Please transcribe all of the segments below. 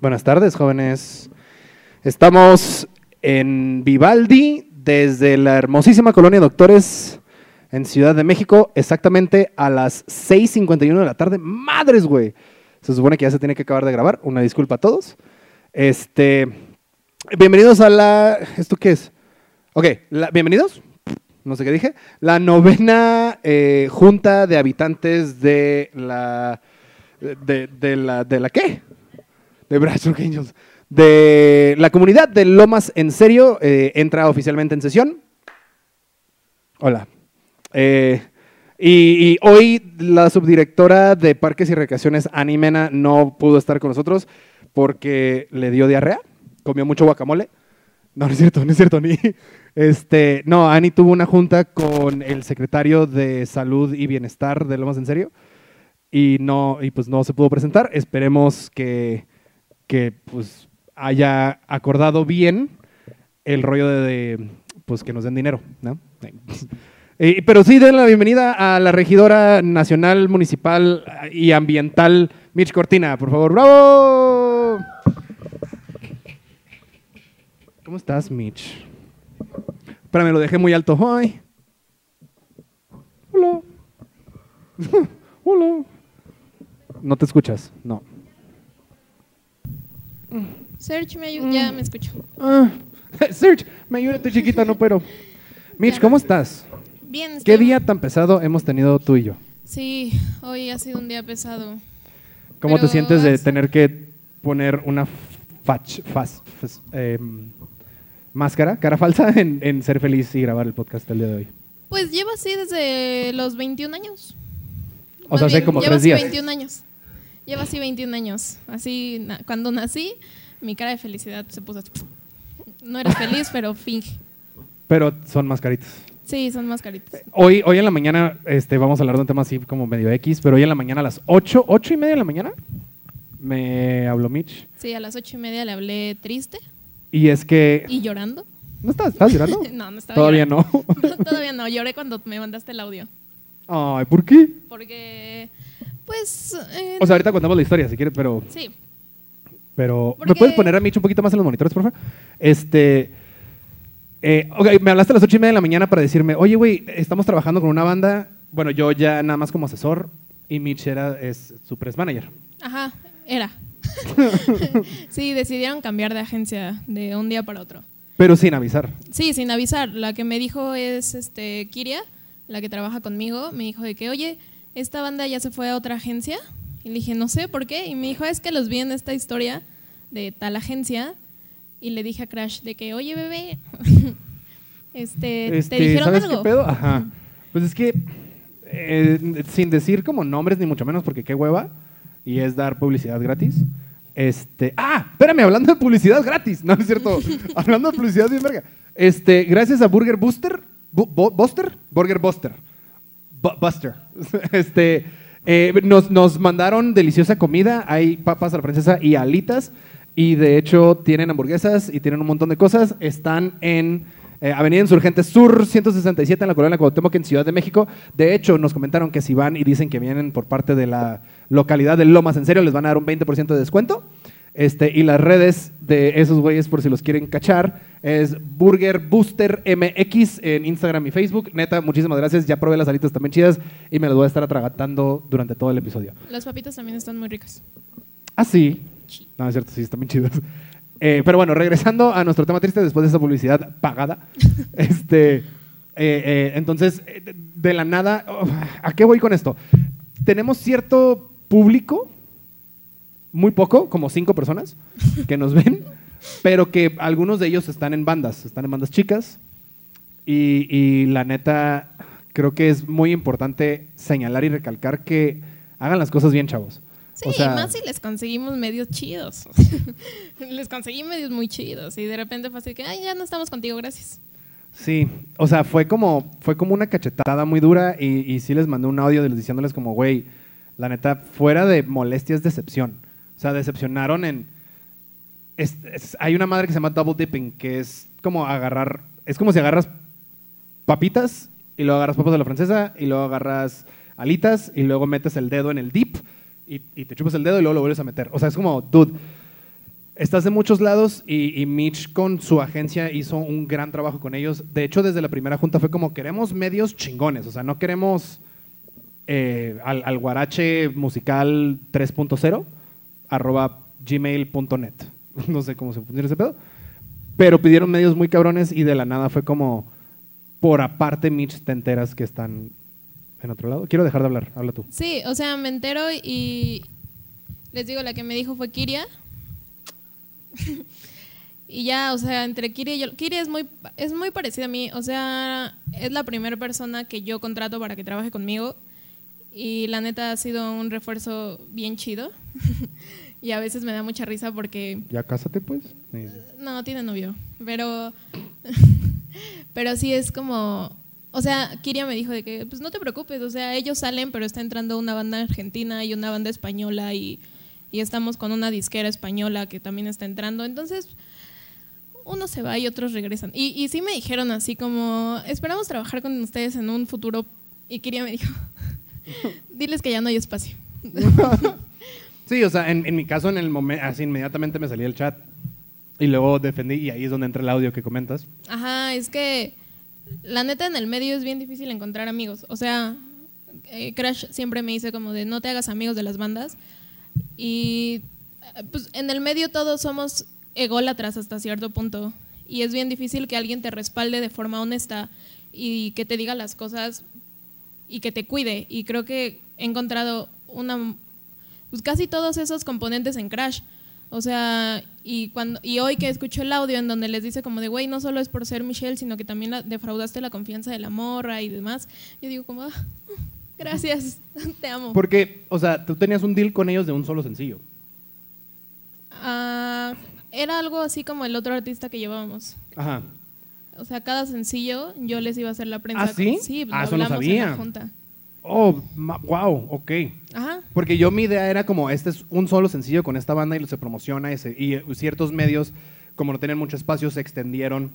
Buenas tardes, jóvenes. Estamos en Vivaldi, desde la hermosísima colonia Doctores en Ciudad de México, exactamente a las 6.51 de la tarde. ¡Madres, güey! Se supone que ya se tiene que acabar de grabar. Una disculpa a todos. Este, bienvenidos a la... ¿Esto qué es? Ok, la- bienvenidos. No sé qué dije. La novena eh, junta de habitantes de la... De, de la... ¿De la qué? De Bradsburg Angels. De la comunidad de Lomas en Serio eh, entra oficialmente en sesión. Hola. Eh, y, hoy la subdirectora de Parques y Recreaciones, Ani Mena, no pudo estar con nosotros porque le dio diarrea, comió mucho guacamole. No, no es cierto, no es cierto, ni. Este, no, Ani tuvo una junta con el secretario de Salud y Bienestar de Lomas en Serio y no, y pues no se pudo presentar. Esperemos que, que pues haya acordado bien el rollo de, pues que nos den dinero, ¿no? Eh, pero sí den la bienvenida a la regidora nacional, municipal y ambiental, Mitch Cortina, por favor. ¡Bravo! ¿Cómo estás, Mitch? Espérame, lo dejé muy alto. Ay. Hola. Hola. No te escuchas, no. Search me ayuda. Ya me escucho. Ah, Serge, me ayuda tu chiquita, no pero. Mitch. ¿cómo estás? Bien. ¿Qué estoy- día tan pesado hemos tenido tú y yo? Sí, hoy ha sido un día pesado. ¿Cómo te Pero sientes de has- tener que poner una fach, fas- fas- em, máscara, cara falsa, en, en ser feliz y grabar el podcast el día de hoy? Pues llevo así desde los 21 años. O Más sea, hace como tres días. 21 años. Llevo así 21 años. Así, na- cuando nací, mi cara de felicidad se puso así. No eres feliz, pero finge. Pero son mascaritas. Sí, son mascaritas. Hoy, hoy en la mañana este, vamos a hablar de un tema así como medio X, pero hoy en la mañana a las 8, 8 y media de la mañana me habló Mitch. Sí, a las ocho y media le hablé triste Y es que... y llorando. ¿No estás, estás llorando? No, no estaba Todavía llorando. no. Todavía no. Lloré cuando me mandaste el audio. Ay, ¿por qué? Porque, pues... eh, O sea, ahorita contamos la historia si quieres, pero... sí. Pero, ¿me puedes poner a Mitch un poquito más en los monitores, por favor? Este, eh, ok, me hablaste a las ocho y media de la mañana para decirme, oye, güey, estamos trabajando con una banda, bueno, yo ya nada más como asesor y Mitch era, es su press manager. Ajá, era. sí, decidieron cambiar de agencia de un día para otro. Pero sin avisar. Sí, sin avisar. La que me dijo es este Kiria, la que trabaja conmigo, me dijo de que, oye, esta banda ya se fue a otra agencia. Y le dije, no sé por qué. Y me dijo, es que los vi en esta historia de tal agencia. Y le dije a Crash de que, oye, bebé, este, Este, ¿te dijeron ¿Sabes algo? qué pedo? Ajá. Pues es que, eh, sin decir como nombres ni mucho menos, porque qué hueva, y es dar publicidad gratis. Este, ah, espérame, hablando de publicidad gratis, no, no es cierto, hablando de publicidad bien verga. Este, gracias a Burger Booster, Bu- Bu- Buster, Burger Buster, Bu- Buster, este, eh, nos, nos mandaron deliciosa comida, hay papas a la francesa y alitas, y de hecho tienen hamburguesas y tienen un montón de cosas, están en eh, Avenida Insurgentes Sur 167 en la colonia Cuauhtémoc en Ciudad de México. De hecho, nos comentaron que si van y dicen que vienen por parte de la localidad de Lomas, en serio, les van a dar un 20% de descuento. Este, y las redes de esos güeyes, por si los quieren cachar, es Burger Booster MX en Instagram y Facebook. Neta, muchísimas gracias. Ya probé las alitas también chidas y me las voy a estar atragantando durante todo el episodio. Las papitas también están muy ricas. Ah, sí. No, es cierto, sí, están bien chidas. Eh, pero bueno, regresando a nuestro tema triste después de esa publicidad pagada. este, eh, eh, entonces, de- de la nada, oh, ¿a qué voy con esto? Tenemos cierto público, muy poco, como cinco personas, que nos ven, pero que algunos de ellos están en bandas, están en bandas chicas. Y, y la neta, creo que es muy importante señalar y recalcar que hagan las cosas bien, chavos. Sí, O sea- más si les conseguimos medios chidos. les conseguí medios muy chidos y de repente fue así que, ay, ya no estamos contigo, gracias. Sí, o sea, fue como, fue como una cachetada muy dura y, y sí les mandé un audio diciéndoles como, güey, la neta, fuera de molestias, decepción. O sea, decepcionaron en... es- hay una madre que se llama double dipping, que es como agarrar, es como si agarras papitas y luego agarras papas de la francesa y luego agarras alitas y luego metes el dedo en el dip y, te chupas el dedo y luego lo vuelves a meter. O sea, es como, dude, Estás de muchos lados y, y Mitch con su agencia hizo un gran trabajo con ellos. De hecho, desde la primera junta fue como queremos medios chingones, o sea, no queremos eh, al, al guarache musical 3.0 arroba gmail.net. No sé cómo se funciona ese pedo. Pero pidieron medios muy cabrones y de la nada fue como, por aparte, Mitch, te enteras que están en otro lado. Quiero dejar de hablar, habla tú. Sí, o sea, me entero y les digo, la que me dijo fue Kiria. y ya, o sea, entre Kiria y yo, Kiria es muy, es muy parecida a mí, o sea, es la primera persona que yo contrato para que trabaje conmigo y la neta ha sido un refuerzo bien chido. y a veces me da mucha risa porque ¿Ya cásate, pues? No, tiene novio, pero pero sí es como o sea, Kiria me dijo de que pues no te preocupes, o sea, ellos salen, pero está entrando una banda argentina y una banda española y, y estamos con una disquera española que también está entrando, entonces uno se va y otros regresan. Y, y sí me dijeron así como, esperamos trabajar con ustedes en un futuro. Y Kiria me dijo, diles que ya no hay espacio. Sí, o sea, en, en mi caso, en el momento, así inmediatamente me salía el chat. Y luego defendí, y ahí es donde entra el audio que comentas. Ajá, es que la neta en el medio es bien difícil encontrar amigos. O sea, eh, Crash siempre me dice como de no te hagas amigos de las bandas. Y eh, pues en el medio todos somos ególatras hasta cierto punto. Y es bien difícil que alguien te respalde de forma honesta y que te diga las cosas y que te cuide. Y creo que he encontrado una pues casi todos esos componentes en Crash. O sea, y cuando y hoy que escucho el audio en donde les dice como de, güey, no solo es por ser Michelle, sino que también la- defraudaste la confianza de la morra y demás. Yo digo como, "Ah, gracias, te amo. Porque, o sea, tú tenías un deal con ellos de un solo sencillo. Ah, era algo así como el otro artista que llevábamos. Ajá. O sea, cada sencillo yo les iba a hacer la prensa. ¿Ah, sí? Sí, lo Ah, eso no hablamos sabía. en la junta. Oh, wow, ok. Ajá. Porque yo mi idea era como, este es un solo sencillo con esta banda y se promociona y, se- y, eh, ciertos medios, como no tenían mucho espacio, se extendieron.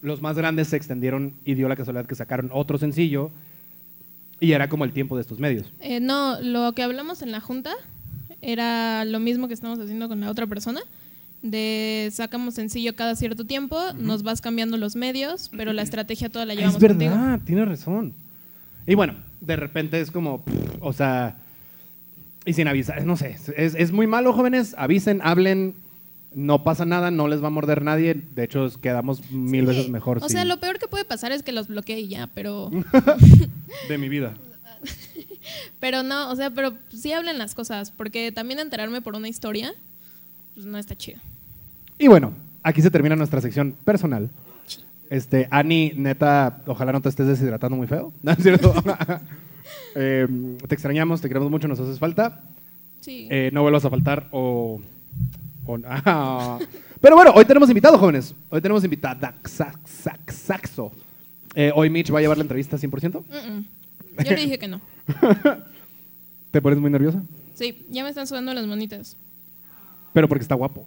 Los más grandes se extendieron y dio la casualidad que sacaron otro sencillo y era como el tiempo de estos medios. Eh, no, lo que hablamos en la junta era lo mismo que estamos haciendo con la otra persona. De sacamos sencillo cada cierto tiempo, nos vas cambiando los medios, pero la estrategia toda la llevamos es verdad, contigo. tienes razón. Y bueno, de repente es como, pff, o sea, y sin avisar, no sé, es, es muy malo, jóvenes, avisen, hablen, no pasa nada, no les va a morder nadie, de hecho quedamos mil Sí. veces mejor. O sea, lo peor que puede pasar es que los bloquee y ya, pero, de mi vida. pero no, o sea, pero sí hablen las cosas, porque también enterarme por una historia, pues no está chido. Y bueno, aquí se termina nuestra sección personal. Este, Ani, neta, ojalá no te estés deshidratando muy feo. ¿No es cierto? Eh, te extrañamos, te queremos mucho, nos haces falta. Sí. Eh, no vuelvas a faltar o... o- ah. Pero bueno, hoy tenemos invitado, jóvenes. Hoy tenemos invitada Saxo. Eh, hoy Mitch va a llevar la entrevista 100%. Mm-mm. Yo le dije que no. ¿Te pones muy nerviosa? Sí, ya me están sudando las manitas. Pero porque está guapo.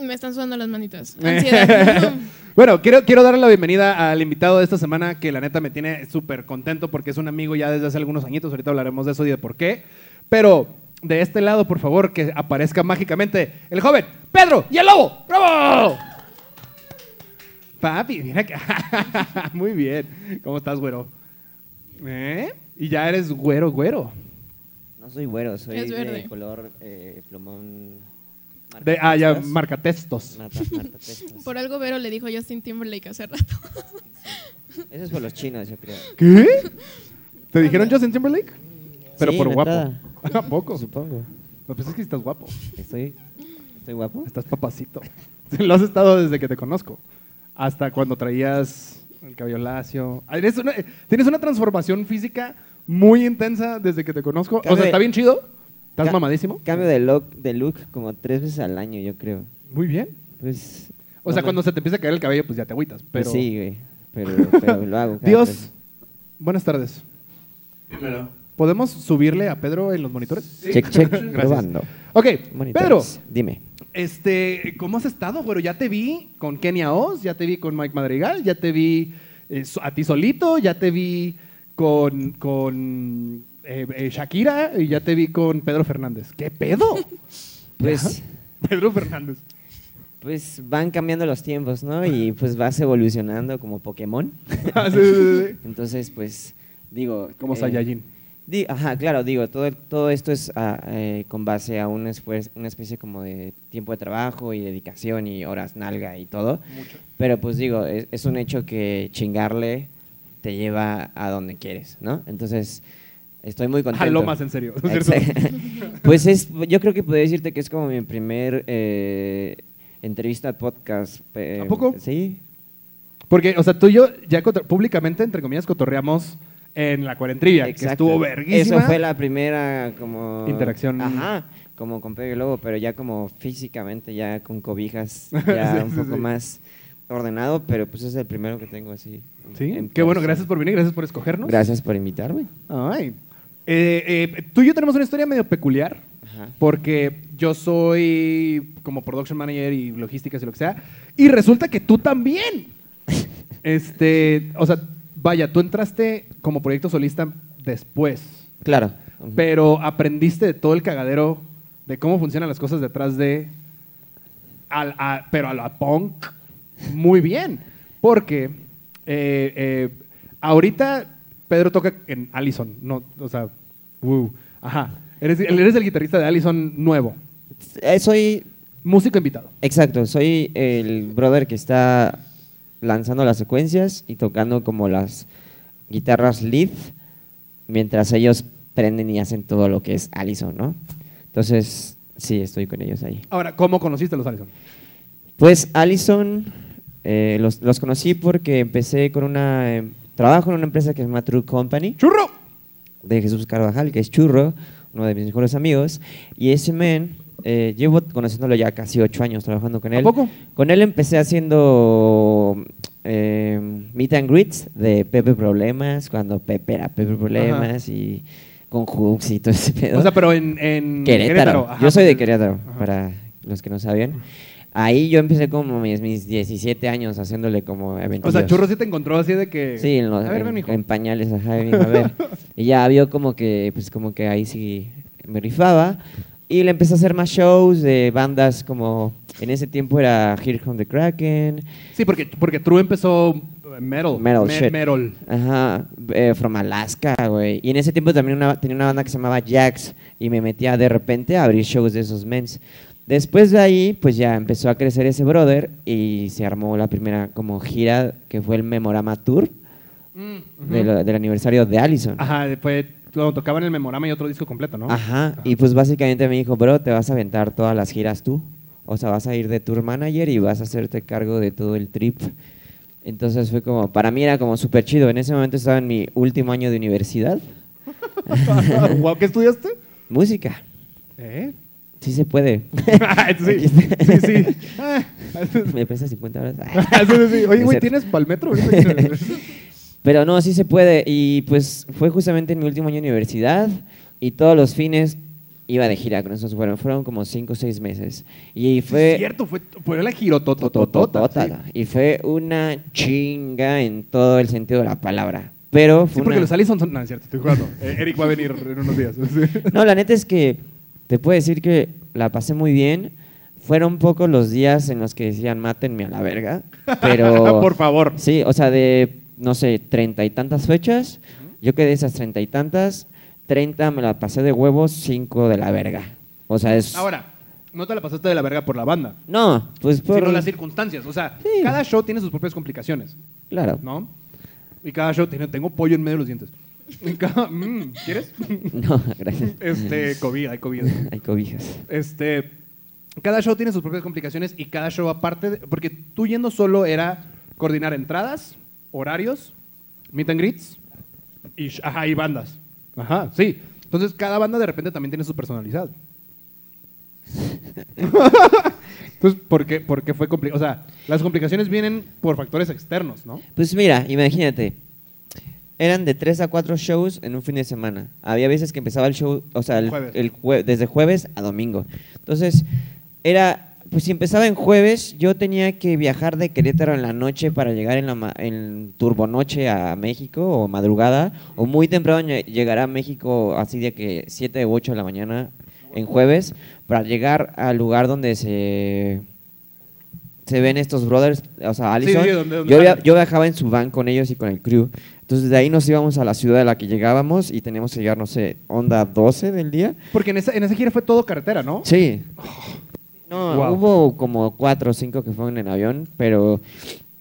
Me están sudando las manitas. Ansiedad. bueno, quiero, quiero darle la bienvenida al invitado de esta semana que la neta me tiene súper contento porque es un amigo ya desde hace algunos añitos. Ahorita hablaremos de eso y de por qué. Pero de este lado, por favor, que aparezca mágicamente el joven Pedro y el lobo. ¡Bravo! Papi, mira que... Muy bien. ¿Cómo estás, güero? ¿Eh? Y ya eres güero, güero. No soy güero, soy Es verde. de color eh, plumón. De, ah, ya. Marta- marcatextos. Por algo Vero le dijo a Justin Timberlake hace rato. Eso es por los chinos, yo creo. ¿Qué? ¿Te dijeron Justin Timberlake? Pero Sí, por guapo. entrada. ¿A poco? Supongo. No, pues es que estás guapo. ¿Estoy, ¿Estoy guapo? Estás papacito. Lo has estado desde que te conozco. Hasta cuando traías el cabello lacio. Ah, eres una- tienes una transformación física muy intensa desde que te conozco. O sea, está bien chido. Estás Ca- mamadísimo. Cambio de look, de look como tres veces al año, yo creo. Muy bien. Pues. O sea, cuando se te empieza a caer el cabello, pues ya te agüitas. pues Pero... sí, güey. Pero, pero lo hago. Dios, buenas tardes. ¿Podemos subirle a Pedro en los monitores? Check, check. Gracias. Probando. Ok, Monitores. Pedro, Dime. Este, ¿cómo has estado, güero? Ya te vi con Kenia Oz, ya te vi con Mike Madrigal, ya te vi eh, a ti solito, ya te vi con, con eh, eh, Shakira y ya te vi con Pedro Fernández. ¿Qué pedo? Pues. Pedro Fernández. Pues van cambiando los tiempos, ¿no? Y pues vas evolucionando como Pokémon. Ah, sí, sí, sí. Entonces, pues, digo... Como eh, Saiyajin. di- ajá, claro, digo, todo, todo esto es ah, eh, con base a un esfuerzo, una especie como de tiempo de trabajo y dedicación y horas nalga y todo. Mucho. Pero pues digo, es, es un hecho que chingarle te lleva a donde quieres, ¿no? Entonces, estoy muy contento. Jaló más en serio. ¿no es cierto? Exacto. pues es, yo creo que podría decirte que es como mi primer eh, entrevista podcast. eh, ¿A poco? Sí. Porque, o sea, tú y yo ya públicamente, entre comillas, cotorreamos en la cuarentrivia, que estuvo verguísima. Eso fue la primera como... Interacción. Ajá, como con Pedro y Lobo, pero ya como físicamente, ya con cobijas, ya Sí, un sí, poco sí. más ordenado, pero pues es el primero que tengo así. Sí, qué bueno, gracias por venir, gracias por escogernos. Gracias por invitarme. Ay. Eh, eh, tú y yo tenemos una historia medio peculiar, Ajá. porque yo soy como production manager y logísticas y lo que sea, y resulta que tú también. este, o sea, vaya, tú entraste como proyecto solista después, Claro. Pero aprendiste de todo el cagadero de cómo funcionan las cosas detrás de, al- a- pero a la punk, muy bien, porque eh, ahorita Pedro toca en Allison, no, o sea, uh, ajá, eres, eres el guitarrista de Allison nuevo, Eh, soy, músico invitado. exacto, soy el brother que está lanzando las secuencias y tocando como las guitarras lead, mientras ellos prenden y hacen todo lo que es Allison, ¿no? Entonces, sí, estoy con ellos ahí. Ahora, ¿cómo conociste a los Allison? Pues Allison eh, los, los conocí porque empecé con una... trabajo en una empresa que se llama True Company. ¡Churro! de Jesús Carvajal, que es Churro, uno de mis mejores amigos. Y ese men, eh, llevo conociéndolo ya casi ocho años trabajando con ¿A él. poco? Con él empecé haciendo eh, meet and greets de Pepe Problemas, cuando Pepe era Pepe Problemas y con Hooks y todo ese pedo. O sea, pero en, en Querétaro. Ajá, yo soy de Querétaro, Ajá. para los que no sabían. Ahí yo empecé como mis, mis 17 años haciéndole como eventos. O sea, Churro sí te encontró así de que... Sí, en, los- A ver, en- mijo. en pañales, ajá, mijo, a ver. y ya vio como que, pues como que ahí sí me rifaba. Y le empecé a hacer más shows de bandas como, en ese tiempo era Here Come the Kraken, Sí, porque, porque True empezó eh, metal. Metal, Me- shit. metal. ajá, eh, From Alaska, güey. Y en ese tiempo también una- tenía una banda que se llamaba Jax y me metía de repente a abrir shows de esos mens. Después de ahí, pues ya empezó a crecer ese brother y se armó la primera como gira que fue el Memorama Tour Mm, del aniversario de Allison. Ajá, cuando tocaban el Memorama y otro disco completo, ¿no? Ajá, y pues básicamente me dijo, bro, te vas a aventar todas las giras tú. O sea, vas a ir de tour manager y vas a hacerte cargo de todo el trip. Entonces fue como, para mí era como súper chido. En ese momento estaba en mi último año de universidad. ¿Qué estudiaste? Música. ¿Eh? Sí se puede. sí, sí, sí. Ah, me pesa 50 horas. sí, sí, sí. Oye, güey. ¿tienes palmetro? Pero no, sí se puede. Y pues fue justamente en mi último año de universidad y todos los fines iba de gira con esos. Fueron, fueron como 5 o 6 meses. Y fue... Es cierto, fue, fue la girotototota. Tototota, Sí, Y fue una chinga en todo el sentido de la palabra. Pero Sí, fue porque una- los Allison son... No, es cierto, estoy jugando. Eh, Eric va a venir en unos días. Sí. No, la neta es que te puedo decir que la pasé muy bien. Fueron pocos los días en los que decían, mátenme a la verga. Pero... Por favor. Sí, o sea, de, no sé, treinta y tantas fechas, yo quedé esas treinta y tantas, treinta me la pasé de huevos, cinco de la verga. O sea, es... Ahora, no te la pasaste de la verga por la banda, No, pues por... sino las circunstancias. O sea, Sí. cada show tiene sus propias complicaciones, Claro. ¿no? Y cada show tiene... Tengo pollo en medio de los dientes. Mm, ¿Quieres? No, gracias. Este, COVID, hay COVID. Hay cobijas. Este, cada show tiene sus propias complicaciones y cada show aparte, de- porque tú yendo solo era coordinar entradas, horarios, meet and greets y, sh- ajá, y bandas. Ajá, sí. Entonces cada banda de repente también tiene su personalidad. Entonces, ¿por qué, por qué fue complicado? O sea, las complicaciones vienen por factores externos, ¿no? Pues mira, imagínate. Eran de tres a cuatro shows en un fin de semana. Había veces que empezaba el show, o sea, el, Jueves. el jue- desde jueves a domingo. Entonces, era, pues si empezaba en jueves, yo tenía que viajar de Querétaro en la noche para llegar en la en turbonoche a México o madrugada, o muy temprano lle- llegar a México así de que 7 u 8 de la mañana en jueves para llegar al lugar donde se se ven estos brothers, o sea, Allison. sí, donde- donde yo, via- yo viajaba en su van con ellos y con el crew. Entonces de ahí nos íbamos a la ciudad a la que llegábamos y teníamos que llegar, no sé, onda 12 del día. Porque en esa, en esa gira fue todo carretera, ¿no? Sí. No, Wow. hubo como cuatro o cinco que fueron en avión, pero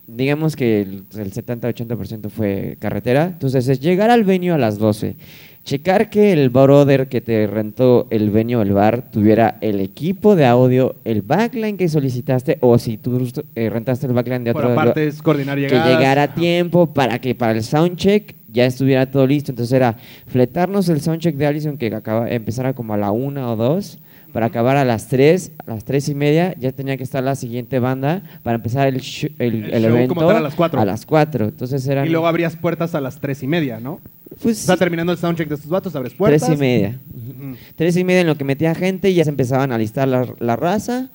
digamos que el, el 70-80% fue carretera. Entonces es llegar al venue a las 12, checar que el brother que te rentó el venue o el bar tuviera el equipo de audio, el backline que solicitaste, o si tú eh, rentaste el backline de Por otro aparte es coordinar que llegadas. llegara a tiempo para que para el soundcheck ya estuviera todo listo. Entonces era fletarnos el soundcheck de Allison que acaba, empezara como a la una o dos, para acabar a las tres, a las tres y media ya tenía que estar la siguiente banda para empezar el, el, El el show evento como tal a las cuatro. A las cuatro. Entonces eran Y luego abrías puertas a las tres y media, ¿no? pues, O sea, terminando el soundcheck de estos vatos, abres puertas. tres y media. Ujú. Tres y media en lo que metía gente y ya se empezaban a listar la, la raza,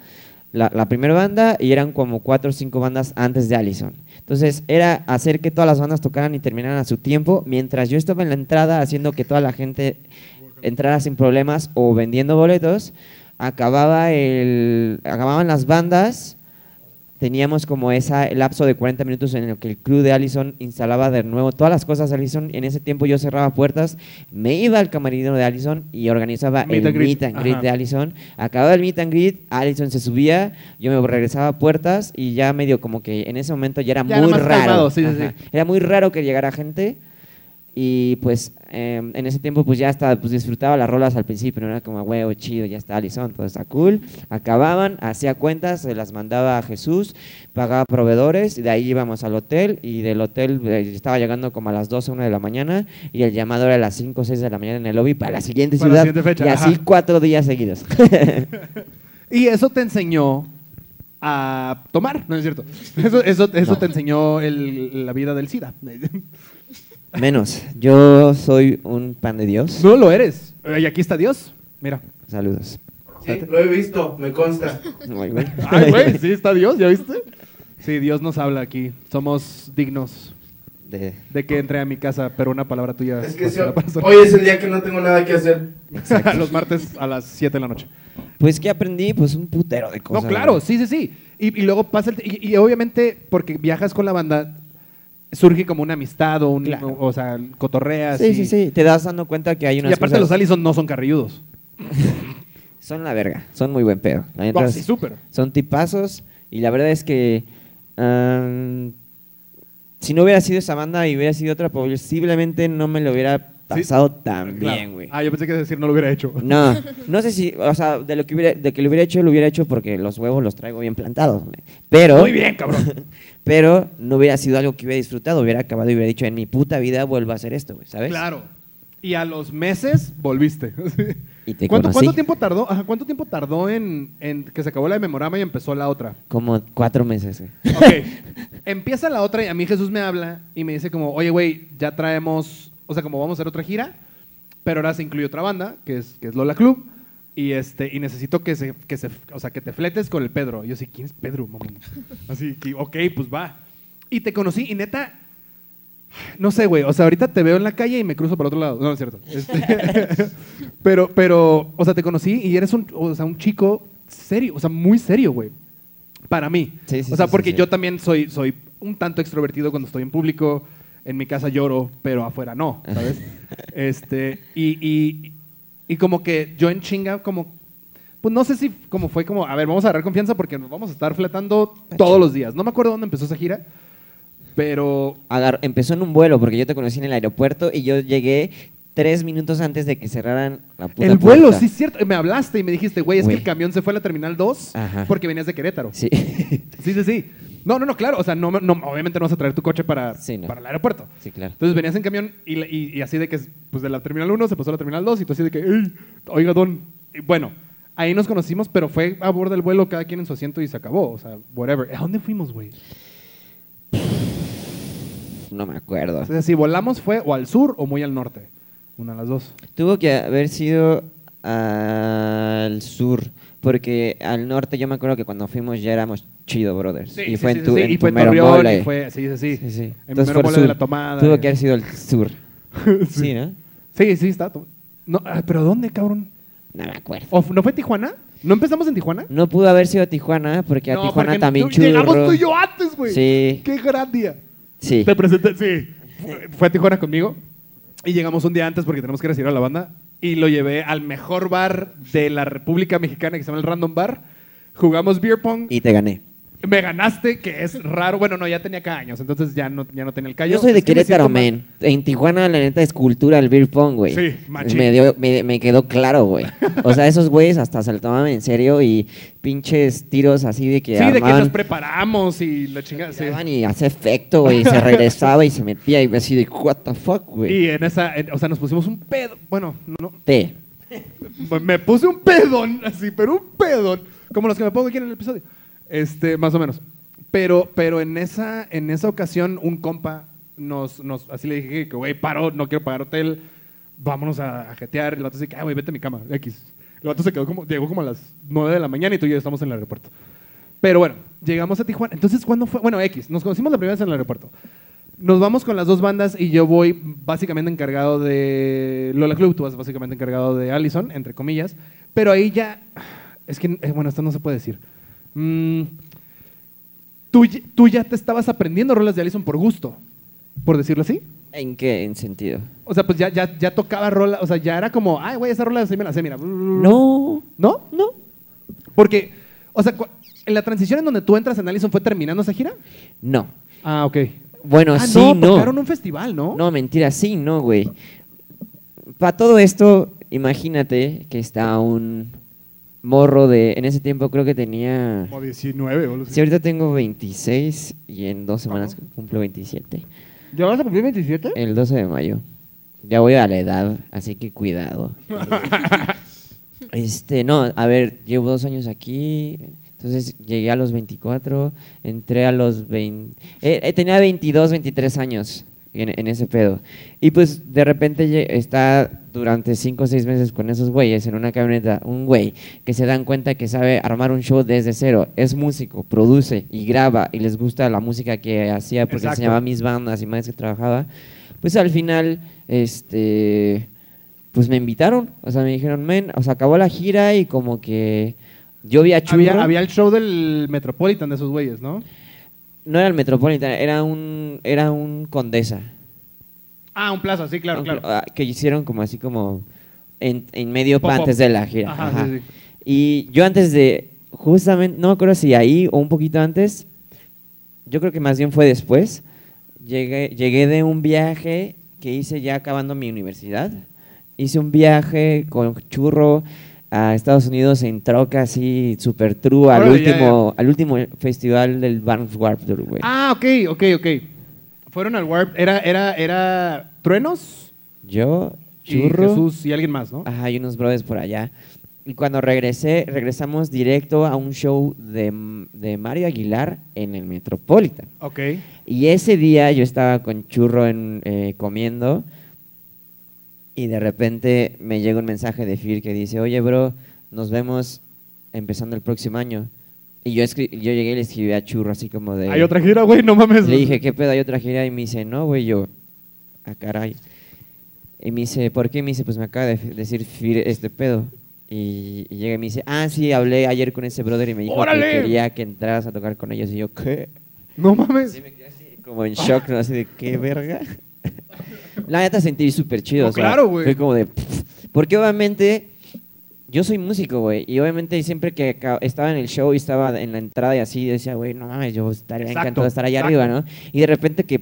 la, la primera banda y eran como cuatro o cinco bandas antes de Allison. Entonces era hacer que todas las bandas tocaran y terminaran a su tiempo, mientras yo estaba en la entrada haciendo que toda la gente entrara sin problemas o vendiendo boletos, acababa el, acababan las bandas, teníamos como ese lapso de 40 minutos en el que el crew de Allison instalaba de nuevo todas las cosas de Allison. En ese tiempo yo cerraba puertas, me iba al camerino de Allison y organizaba Meet el and meet and greet Ajá. de Allison. Acababa el meet and greet, Allison se subía, yo me regresaba a puertas y ya medio como que en ese momento ya era Ya muy raro. calmado, sí, sí, Ajá. sí. Era muy raro que llegara gente. Y pues eh, en ese tiempo pues ya hasta pues, disfrutaba las rolas al principio, no era como huevo, chido, ya está Allison, todo está cool. Acababan, hacía cuentas, se las mandaba a Jesús, pagaba proveedores, y de ahí íbamos al hotel y del hotel eh, estaba llegando como a las 12, 1 de la mañana y el llamado era a las 5, 6 de la mañana en el lobby para la siguiente Para la ciudad siguiente fecha, y así ajá. cuatro días seguidos. Y eso te enseñó a tomar, no es cierto. Eso, eso, eso No. te enseñó el- la vida del SIDA. Menos, yo soy un pan de Dios. No lo eres. Y aquí está Dios. Mira. Saludos. Sí, lo he visto, me consta. Ay, güey. Ay, güey, sí está Dios, ¿ya viste? Sí, Dios nos habla aquí. Somos dignos De- de que entre a mi casa, pero una palabra tuya. Es que sí, bastará para hoy es el día que no tengo nada que hacer. Los martes a las 7 de la noche. Pues que aprendí, pues un putero de cosas. No, claro, güey. sí, sí, sí. Y, y luego pasa el... Y, y obviamente, porque viajas con la banda, surge como una amistad o un... Claro. O, o sea, cotorreas. Sí, y, sí, sí. Te das dando cuenta que hay unas Y aparte cosas- los Allison no son carrilludos. Son la verga. Son muy buen pedo. Sí, súper. Son tipazos. Y la verdad es que... si no hubiera sido esa banda y hubiera sido otra, posiblemente no me lo hubiera pasado Claro. bien, güey. Ah, yo pensé que decir no lo hubiera hecho. No, no sé si, o sea, de lo que hubiera, de que lo hubiera hecho, lo hubiera hecho porque los huevos los traigo bien plantados. güey. Pero, Muy bien, cabrón. pero no hubiera sido algo que hubiera disfrutado, hubiera acabado y hubiera dicho, en mi puta vida vuelvo a hacer esto, güey, ¿sabes? Claro. Y a los meses volviste. Y te ¿Cuánto, cuánto tiempo tardó? Ajá, ¿Cuánto tiempo tardó en, en que se acabó la de Memorama y empezó la otra? Como cuatro meses, güey. Ok. Empieza la otra y a mí Jesús me habla y me dice como, oye, güey, ya traemos, o sea, como vamos a hacer otra gira, pero ahora se incluye otra banda, que es, que es Lola Club, y, este, y necesito que se, que se, o sea, que te fletes con el Pedro. Y yo sí, ¿quién es Pedro, mamón? Así que, ok, pues va. Y te conocí y neta, no sé, güey, o sea, ahorita te veo en la calle y me cruzo para otro lado. No, no es cierto. Este, pero, pero, o sea, te conocí y eres un, o sea, un chico serio, o sea, muy serio, güey. Para mí. Sí, sí, o sea, sí, porque yo también soy, soy un tanto extrovertido cuando estoy en público. En mi casa lloro, pero afuera no, ¿sabes? este, y, y, y como que yo en chinga, como, pues no sé si como fue como, a ver, vamos a agarrar confianza porque nos vamos a estar fletando todos los días. No me acuerdo dónde empezó esa gira, pero Agar- empezó en un vuelo porque yo te conocí en el aeropuerto y yo llegué tres minutos antes de que cerraran la puta el vuelo, puerta. sí es cierto. Me hablaste y me dijiste, güey, es Güey. que el camión se fue a la Terminal 2 Ajá. porque venías de Querétaro. Sí. Sí, sí, sí. No, no, no, claro. O sea, no, no, obviamente no vas a traer tu coche para, Sí, no. para el aeropuerto. sí, claro. Entonces venías en camión y, y- y así de que, pues de la terminal 1 se pasó a la terminal 2 y tú así de que, "Ey, oiga, don. Y bueno, ahí nos conocimos, pero fue a bordo del vuelo, cada quien en su asiento y se acabó. O sea, whatever. ¿A dónde fuimos, güey? No me acuerdo. O sea, si volamos fue o al sur o muy al norte. Una de las dos. Tuvo que haber sido al sur, porque al norte yo me acuerdo que cuando fuimos ya éramos chido, brothers. y fue en tu, en y tu fue Torreón, y fue, sí, sí, sí. Sí, sí. En Entonces fue el mole de sur. la tomada. Tuvo que haber sido el sur. sí, ¿no? Sí, sí, está. No, ah, pero ¿dónde, cabrón? No me acuerdo. ¿O f- ¿No fue Tijuana? ¿No empezamos en Tijuana? No pudo haber sido Tijuana porque a Tijuana porque también churro. Llegamos tú y yo antes, güey. Sí. Qué gran día. Sí. Te presenté, sí. Fue- Fue a Tijuana conmigo y llegamos un día antes porque tenemos que recibir a la banda y lo llevé al mejor bar de la República Mexicana que se llama el Random Bar. Jugamos beer pong. Y te gané. Me ganaste, que es raro. Bueno, no, ya tenía acá años, entonces ya no, ya no tenía el callo. Yo soy de Es que me Querétaro, siento men. En Tijuana, la neta, es cultura el beer pong, güey. Sí, machín. me, dio- me, me quedó claro, güey. O sea, esos güeyes hasta se lo tomaban en serio y pinches tiros así de que Sí, de que nos preparamos y la chingada. sí. y hace efecto, güey. y Se regresaba y se metía y así de, what the fuck, güey. Y en esa, en- o sea, nos pusimos un pedo. Bueno, no, Te. me puse un pedón, así, pero un pedón, como los que me pongo aquí en el episodio. Este, más o menos. Pero, pero en esa, en esa ocasión, un compa nos, nos, así le dije que, güey, paro, no quiero pagar hotel, vámonos a, jetear. Y el vato dice ah, güey, vete a mi cama, X. El vato se quedó como, llegó como a las 9 de la mañana y tú y yo estamos en el aeropuerto. Pero bueno, llegamos a Tijuana. Entonces, ¿cuándo fue? Bueno, X, nos conocimos la primera vez en el aeropuerto. Nos vamos con las dos bandas y yo voy básicamente encargado de Lola Club, tú vas básicamente encargado de Allison, entre comillas. Pero ahí ya, es que, eh, bueno, esto no se puede decir. Mm, tú, ya te estabas aprendiendo rolas de Allison por gusto, por decirlo así. ¿En qué en sentido? O sea, pues ya, ya, ya tocaba rola, o sea, ya era como, ay, güey, esa rola así me la sé, mira. No. ¿No? No. Porque, o sea, en la transición en donde tú entras en Allison fue terminando esa gira. No. Ah, ok. Bueno, ah, sí, no, no. tocaron un festival, ¿no? No, mentira, sí, no, güey. Para todo esto, imagínate que está un morro de. En ese tiempo creo que tenía. Como 19 o algo así. Si ahorita tengo 26 y en dos semanas cumplo 27. ¿Ya vas a cumplir 27? El 12 de mayo. Ya voy a la edad, así que cuidado. este, no, a ver, llevo dos años aquí. Entonces llegué a los 24, entré a los 20. eh, eh, tenía 22, 23 años en, en ese pedo. Y pues de repente está durante 5 o 6 meses con esos güeyes en una camioneta. Un güey que se dan cuenta que sabe armar un show desde cero. Es músico, produce y graba y les gusta la música que hacía porque Exacto. enseñaba mis bandas y más que trabajaba. Pues al final, este pues me invitaron, o sea, me dijeron, men, o sea, acabó la gira y como que yo vi a Churro. Había, había el show del Metropolitan de esos güeyes, ¿no? No era el Metropolitan, era un, era un Condesa. Ah, un plaza, sí, claro, Un- claro. ah, Que hicieron como así como en, en medio antes de la gira. Ajá, ajá. sí, sí. Y yo antes de, justamente, no me acuerdo si ahí o un poquito antes, yo creo que más bien fue después, llegué, llegué de un viaje que hice ya acabando mi universidad. Hice un viaje con Churro a Estados Unidos en troca así super true al Órale, ya, último al último festival del Barnes Warp Tour, güey. Ah, ok, ok, ok. Fueron al Warp. Era, era, era Truenos, Yo, y Churro, Jesús y alguien más, ¿no? Ajá, hay unos brothers por allá. Y cuando regresé, regresamos directo a un show de, de Mario Aguilar en el Metropolitan. Ok. Y ese día yo estaba con Churro en, eh, comiendo y de repente me llega un mensaje de Phil que dice, oye bro, nos vemos empezando el próximo año. Y yo, escri- yo llegué y le escribí a Churro así como de... Hay otra gira, güey, no mames. Le dije, ¿qué pedo? ¿Hay otra gira? Y me dice, no, güey, yo, ah, caray. Y me dice, ¿por qué? Me dice, pues me acaba de decir Fir este pedo. Y, y llega y me dice, ah, sí, hablé ayer con ese brother y me dijo ¡Órale! que quería que entraras a tocar con ellos. Y yo, ¿qué? No mames. Sí, me quedé así como en shock, ¿no? Así de, ¿qué verga? La neta sentí súper chido. No, o sea, claro, güey. Fue como de... Porque obviamente... Yo soy músico, güey, y obviamente siempre que estaba en el show y estaba en la entrada y así, decía, güey, no mames, yo estaría Exacto, encantado de estar allá exacto. arriba, ¿no? Y de repente que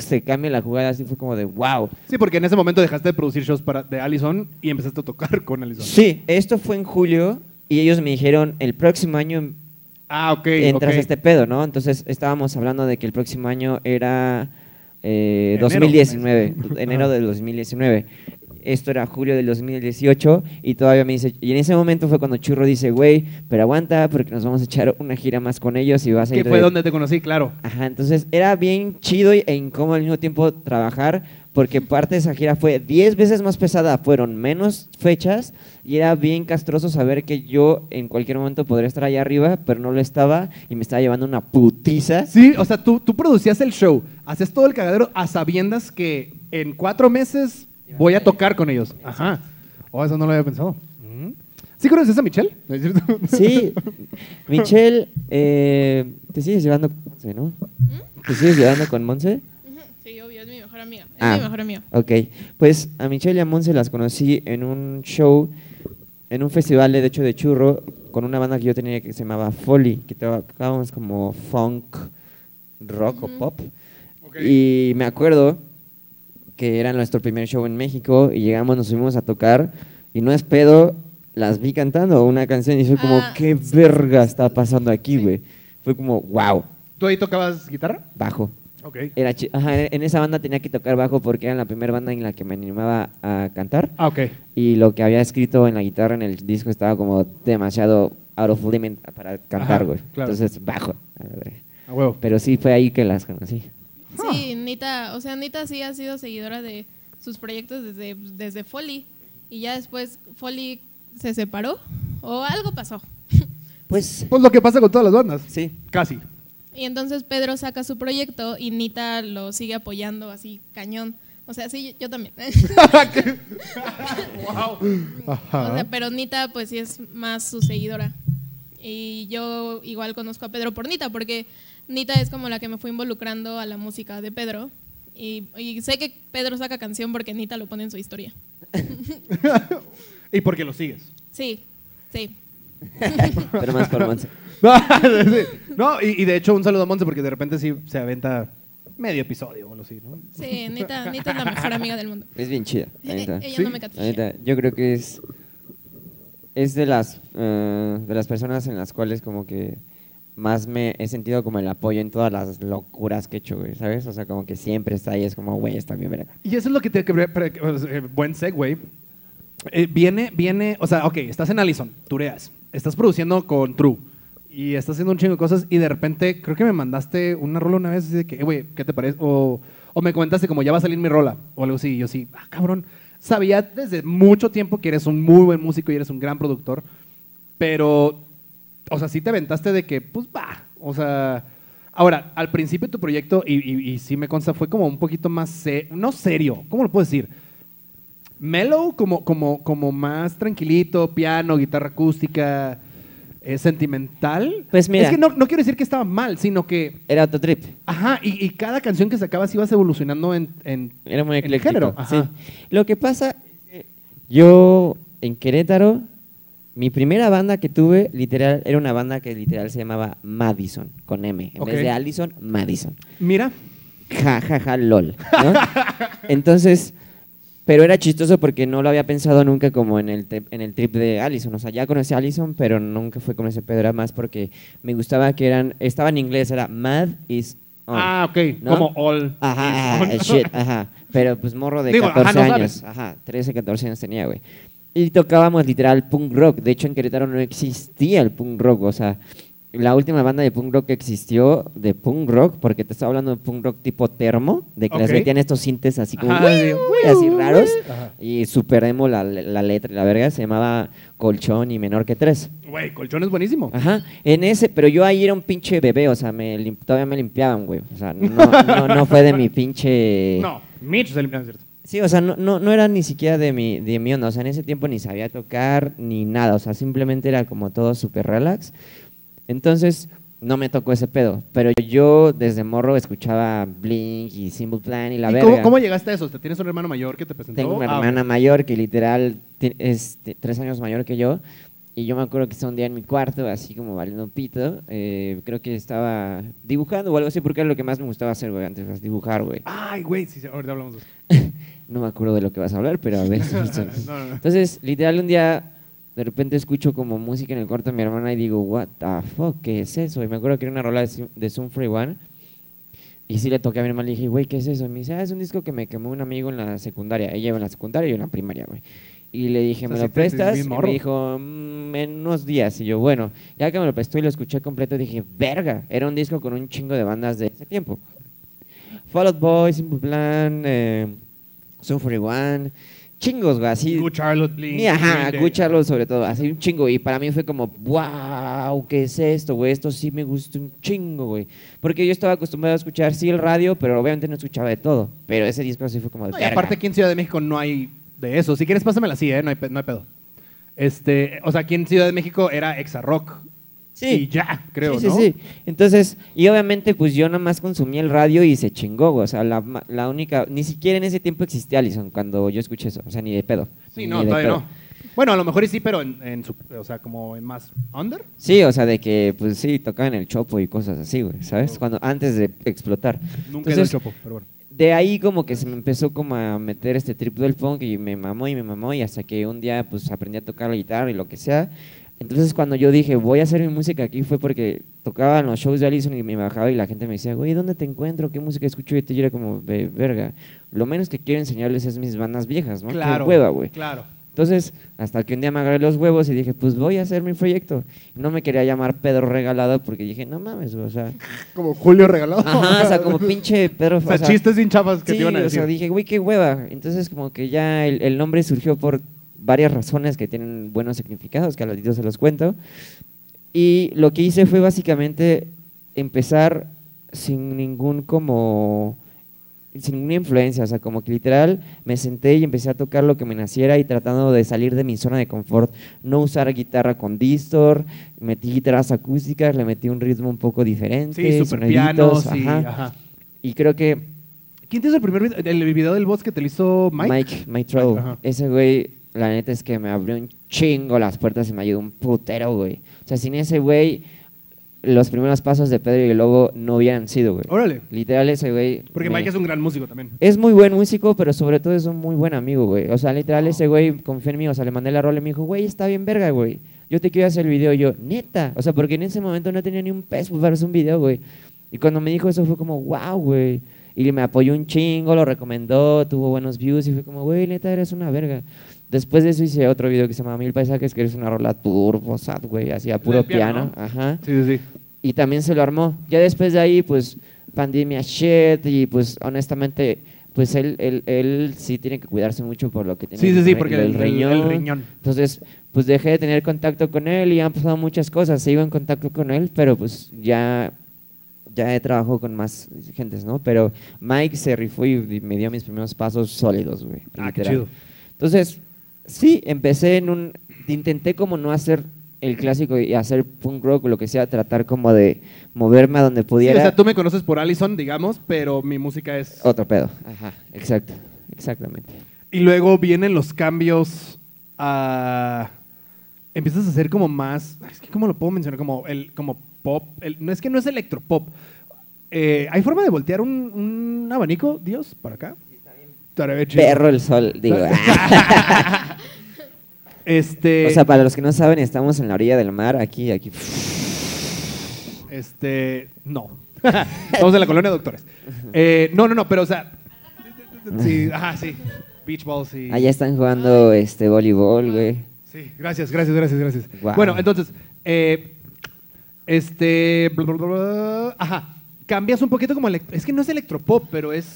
se cambia la jugada, así fue como de, wow. Sí, porque en ese momento dejaste de producir shows para, de Allison y empezaste a tocar con Allison. Sí, esto fue en julio y ellos me dijeron, el próximo año Ah, ok. entras a este pedo, ¿no? Entonces estábamos hablando de que el próximo año era eh, Enero, 2019, pues. enero del 2019. Esto era julio del 2018 y todavía me dice, y en ese momento fue cuando Churro dice, güey, pero aguanta porque nos vamos a echar una gira más con ellos y vas a Que ir fue de- donde te conocí, claro. Ajá, entonces era bien chido e incómodo al mismo tiempo trabajar porque parte de esa gira fue 10 veces más pesada, fueron menos fechas y era bien castroso saber que yo en cualquier momento podría estar allá arriba, pero no lo estaba y me estaba llevando una putiza. Sí, o sea, tú, tú producías el show, hacías todo el cagadero a sabiendas que en cuatro meses voy a tocar con ellos. Ajá. Oh, eso no lo había pensado. Mm. ¿Sí conoces a Michelle? ¿No es cierto? Sí, Michelle, eh, te sigues llevando con Monse, ¿no? ¿Te sigues llevando con Monse? Ujú, Sí, obvio, es mi mejor amiga. Es Ah. mi mejor amiga. Ok, pues a Michelle y a Monse las conocí en un show, en un festival de hecho de churro, con una banda que yo tenía que se llamaba Folly, que tocábamos como funk, rock o pop. Y me acuerdo que era nuestro primer show en México y llegamos, nos subimos a tocar y no es pedo, las vi cantando una canción y fue como, Ah, ¿qué verga está pasando aquí, güey? Fue como, wow, ¿Tú ahí tocabas guitarra? bajo. Ok. Era Ajá, en esa banda tenía que tocar bajo porque era la primera banda en la que me animaba a cantar Ah, ok. y lo que había escrito en la guitarra en el disco estaba como demasiado out of limit para cantar, güey. claro. Entonces, bajo. A huevo. Pero sí fue ahí que las conocí. Sí, Nita, o sea, Nita sí ha sido seguidora de sus proyectos desde, desde Folly. Y ya después Folly se separó o algo pasó. Pues, Pues lo que pasa con todas las bandas. sí. Casi. Y entonces Pedro saca su proyecto y Nita lo sigue apoyando así cañón. O sea, sí, yo también. wow. O sea, pero Nita pues sí es más su seguidora. Y yo igual conozco a Pedro por Nita, porque Nita es como la que me fue involucrando a la música de Pedro. Y, y sé que Pedro saca canción porque Nita lo pone en su historia. ¿Y por qué lo sigues? Sí, sí. Pero más por No, y, y de hecho, un saludo a Monse porque de repente sí se aventa medio episodio o algo así, ¿no? Sí, Nita, Nita es la mejor amiga del mundo. Es bien chida. Ella Sí. no me neta, yo creo que es es de las eh, de las personas en las cuales como que más me he sentido como el apoyo en todas las locuras que he hecho, güey, ¿sabes? O sea, como que siempre está ahí, es como, güey, está bien verga. Y eso es lo que te eh, buen segue. Eh, viene, viene, o sea, ok, estás en Allison, tureas, estás produciendo con True y estás haciendo un chingo de cosas y de repente creo que me mandaste una rola una vez de que, eh, güey, ¿qué te parece? O, o me comentaste como ya va a salir mi rola o algo así y yo sí, ah, cabrón. Sabía desde mucho tiempo que eres un muy buen músico y eres un gran productor, pero, o sea, sí te aventaste de que, pues va, o sea, ahora, al principio tu proyecto, y, y- y sí me consta, fue como un poquito más, se- no serio, ¿cómo lo puedo decir? Mellow, como, como, como más tranquilito, piano, guitarra acústica, eh, sentimental. Pues mira. Es que no, no quiero decir que estaba mal, sino que, Era autotrip. ajá, y, y cada canción que sacabas ibas evolucionando en, en Era muy en ecléctico. género. sí. Lo que pasa es que yo en Querétaro, mi primera banda que tuve, literal, era una banda que literal se llamaba Madison, con M. En vez de Allison, Madison. Mira, Ja, ja, ja, lol. ¿no? Entonces, pero era chistoso porque no lo había pensado nunca como en el, en el trip de Allison. O sea, ya conocí a Allison, pero nunca fue con ese pedo. Era más porque me gustaba que eran, estaba en inglés, era Mad is on. ah, ok, ¿no? como all. Ajá, ajá, shit, ajá. Pero pues morro de Digo, ajá, 14 no años. sabes. Ajá, 13, 14 años tenía, güey. Y tocábamos literal punk rock. De hecho, en Querétaro no existía el punk rock. O sea, la última banda de punk rock que existió de punk rock, porque te estaba hablando de punk rock tipo termo, de que les metían estos sintes así como Ajá, sí. así raros. Ajá. Y super emo la, la letra, la verga, se llamaba Colchón y Menor que Tres. Güey, colchón es buenísimo. Ajá, en ese, pero yo ahí era un pinche bebé, o sea, me todavía me limpiaban, güey. O sea, no, no, no fue de mi pinche... No, Mitch el es cierto. Sí, o sea, no, no, no era ni siquiera de mi, de mi onda. O sea, en ese tiempo ni sabía tocar ni nada. O sea, simplemente era como todo súper relax. Entonces, no me tocó ese pedo. Pero yo desde morro escuchaba Blink y Simple Plan y la ¿Y verga. cómo, cómo llegaste a eso? ¿Te tienes un hermano mayor que te presentó? Tengo una Ah, hermana mayor que literal es t- tres años mayor que yo. Y yo me acuerdo que estaba un día en mi cuarto, así como valiendo pito. eh, creo que estaba dibujando o algo así, porque era lo que más me gustaba hacer, güey, antes, was dibujar, güey. Ay, güey, sí, ahorita hablamos de eso. No me acuerdo de lo que vas a hablar, pero a ver. No, no, no. Entonces, literal, un día de repente escucho como música en el cuarto de mi hermana y digo, what the fuck, ¿qué es eso? Y me acuerdo que era una rola de, Zoom Free One. Y sí le toqué a mi hermana y le dije, güey, ¿qué es eso? Y me dice, ah, es un disco que me quemó un amigo en la secundaria. Ella iba en la secundaria y yo en la primaria, güey. Y le dije, O sea, ¿me lo prestas? Y me dijo, "Mm, en unos días. Y yo, bueno, ya que me lo prestó y lo escuché completo, dije, verga, era un disco con un chingo de bandas de ese tiempo. Fall Out Boy, Simple Plan, eh, Zoom 41, chingos, güey, así. Good Charlotte. Ni, ajá, Day. escucharlo sobre todo, así un chingo. Y para mí fue como, wow, ¿qué es esto, güey? Esto sí me gusta un chingo, güey. Porque yo estaba acostumbrado a escuchar, sí, el radio, pero obviamente no escuchaba de todo. Pero ese disco sí fue como de No, y aparte aquí en Ciudad de México no hay de eso. Si quieres, pásamela así, ¿eh? No hay, no hay pedo. Este, o sea, aquí en Ciudad de México era Exa Rock. Sí. Y ya, creo, sí, ¿no? Sí, sí. Entonces, y obviamente, pues yo nada más consumía el radio y se chingó. O sea, la, la única, ni siquiera en ese tiempo existía Allison cuando yo escuché eso. O sea, ni de pedo. Sí, no, todavía pedo. no. Bueno, a lo mejor sí, pero en, en su, o sea, como en más under. Sí, o sea, de que, pues sí, tocaban el chopo y cosas así, güey, ¿sabes? Cuando, antes de explotar. Nunca Entonces, chopo, pero bueno. de ahí como que se me empezó como a meter este trip del funk y me mamó y me mamó y hasta que un día pues aprendí a tocar la guitarra y lo que sea. Entonces cuando yo dije voy a hacer mi música aquí fue porque tocaba en los shows de Allison y me bajaba y la gente me decía, güey, ¿dónde te encuentro? ¿Qué música escucho? Y yo era como, "Ve- verga, lo menos que quiero enseñarles es mis bandas viejas, ¿no? Qué Claro. hueva, güey. Claro. Entonces, hasta que un día me agarré los huevos y dije, pues voy a hacer mi proyecto. No me quería llamar Pedro Regalado porque dije, no mames, güey, o sea... Como Julio regalado. Ajá, o sea, como pinche Pedro... O sea, chistes sin chapas que sí, te iban a o decir. sea, dije, güey, qué hueva. Entonces, como que ya el, el nombre surgió por varias razones que tienen buenos significados, que al ratito se los cuento. Y lo que hice fue básicamente empezar sin ningún como sin ninguna influencia, o sea, como que literal me senté y empecé a tocar lo que me naciera y tratando de salir de mi zona de confort, no usar guitarra con distor, metí guitarras acústicas, le metí un ritmo un poco diferente, sí, super piano, sí, ajá. ajá. Y creo que ¿Quién te hizo el primer video? ¿El video del bosque te lo hizo Mike? Mike, Mike Troll. Ese güey, la neta es que me abrió un chingo las puertas y me ayudó un putero, güey. O sea, sin ese güey, los primeros pasos de Pedro y el Lobo no hubieran sido, güey. Órale. Literal, ese güey. Porque me- Mike es un gran músico también. es muy buen músico, pero sobre todo es un muy buen amigo, güey. O sea, literal, ese güey confió en mí. O sea, le mandé la rola y me dijo, güey, está bien verga, güey. Yo te quiero hacer el video. Y yo, neta. O sea, porque en ese momento no tenía ni un peso para hacer un video, güey. Y cuando me dijo eso fue como, wow, güey. Y me apoyó un chingo, lo recomendó, tuvo buenos views. Y fue como, güey, neta, eres una verga. Después de eso hice otro video que se llama Mil Paisajes, que es una rola turbo, sad, güey. Así a puro piano, piano. Ajá Sí, sí, sí. y también se lo armó. Ya después de ahí, pues, pandemia shit, y pues, honestamente, pues él, él, él sí tiene que cuidarse mucho por lo que tiene Sí, sí, sí, porque el, el- riñón. el riñón. Entonces, pues dejé de tener contacto con él y han pasado muchas cosas. Sigo en contacto con él, pero pues ya, ya he trabajado con más gentes, ¿no? Pero Mike se rifó y me dio mis primeros pasos sólidos, güey. Ah, qué chido. Entonces, sí, empecé en un... Intenté como no hacer el clásico y hacer punk rock o lo que sea, tratar como de moverme a donde Sí, pudiera. o sea, tú me conoces por Allison, digamos, pero mi música es... Otro pedo. Ajá, exacto, exactamente. Y luego vienen los cambios a... Empiezas a hacer como más... Es que ¿cómo lo puedo mencionar? Como, el, como pop. el- no es que no es electropop. Eh, ¿Hay forma de voltear un, un abanico, Dios, para acá? Estaría bien chido. Perro el sol, digo. Este... o sea, para los que no saben, estamos en la orilla del mar, aquí, aquí. Este, no. Estamos en la colonia de doctores. Eh, no, no, no, pero o sea, sí, ajá, sí. Beach balls y. Allá están jugando este voleibol, güey. Sí, gracias, gracias, gracias, gracias. Bueno, entonces, eh, este, bla, bla, bla, bla, ajá, cambias un poquito como es que no es electropop, pero es,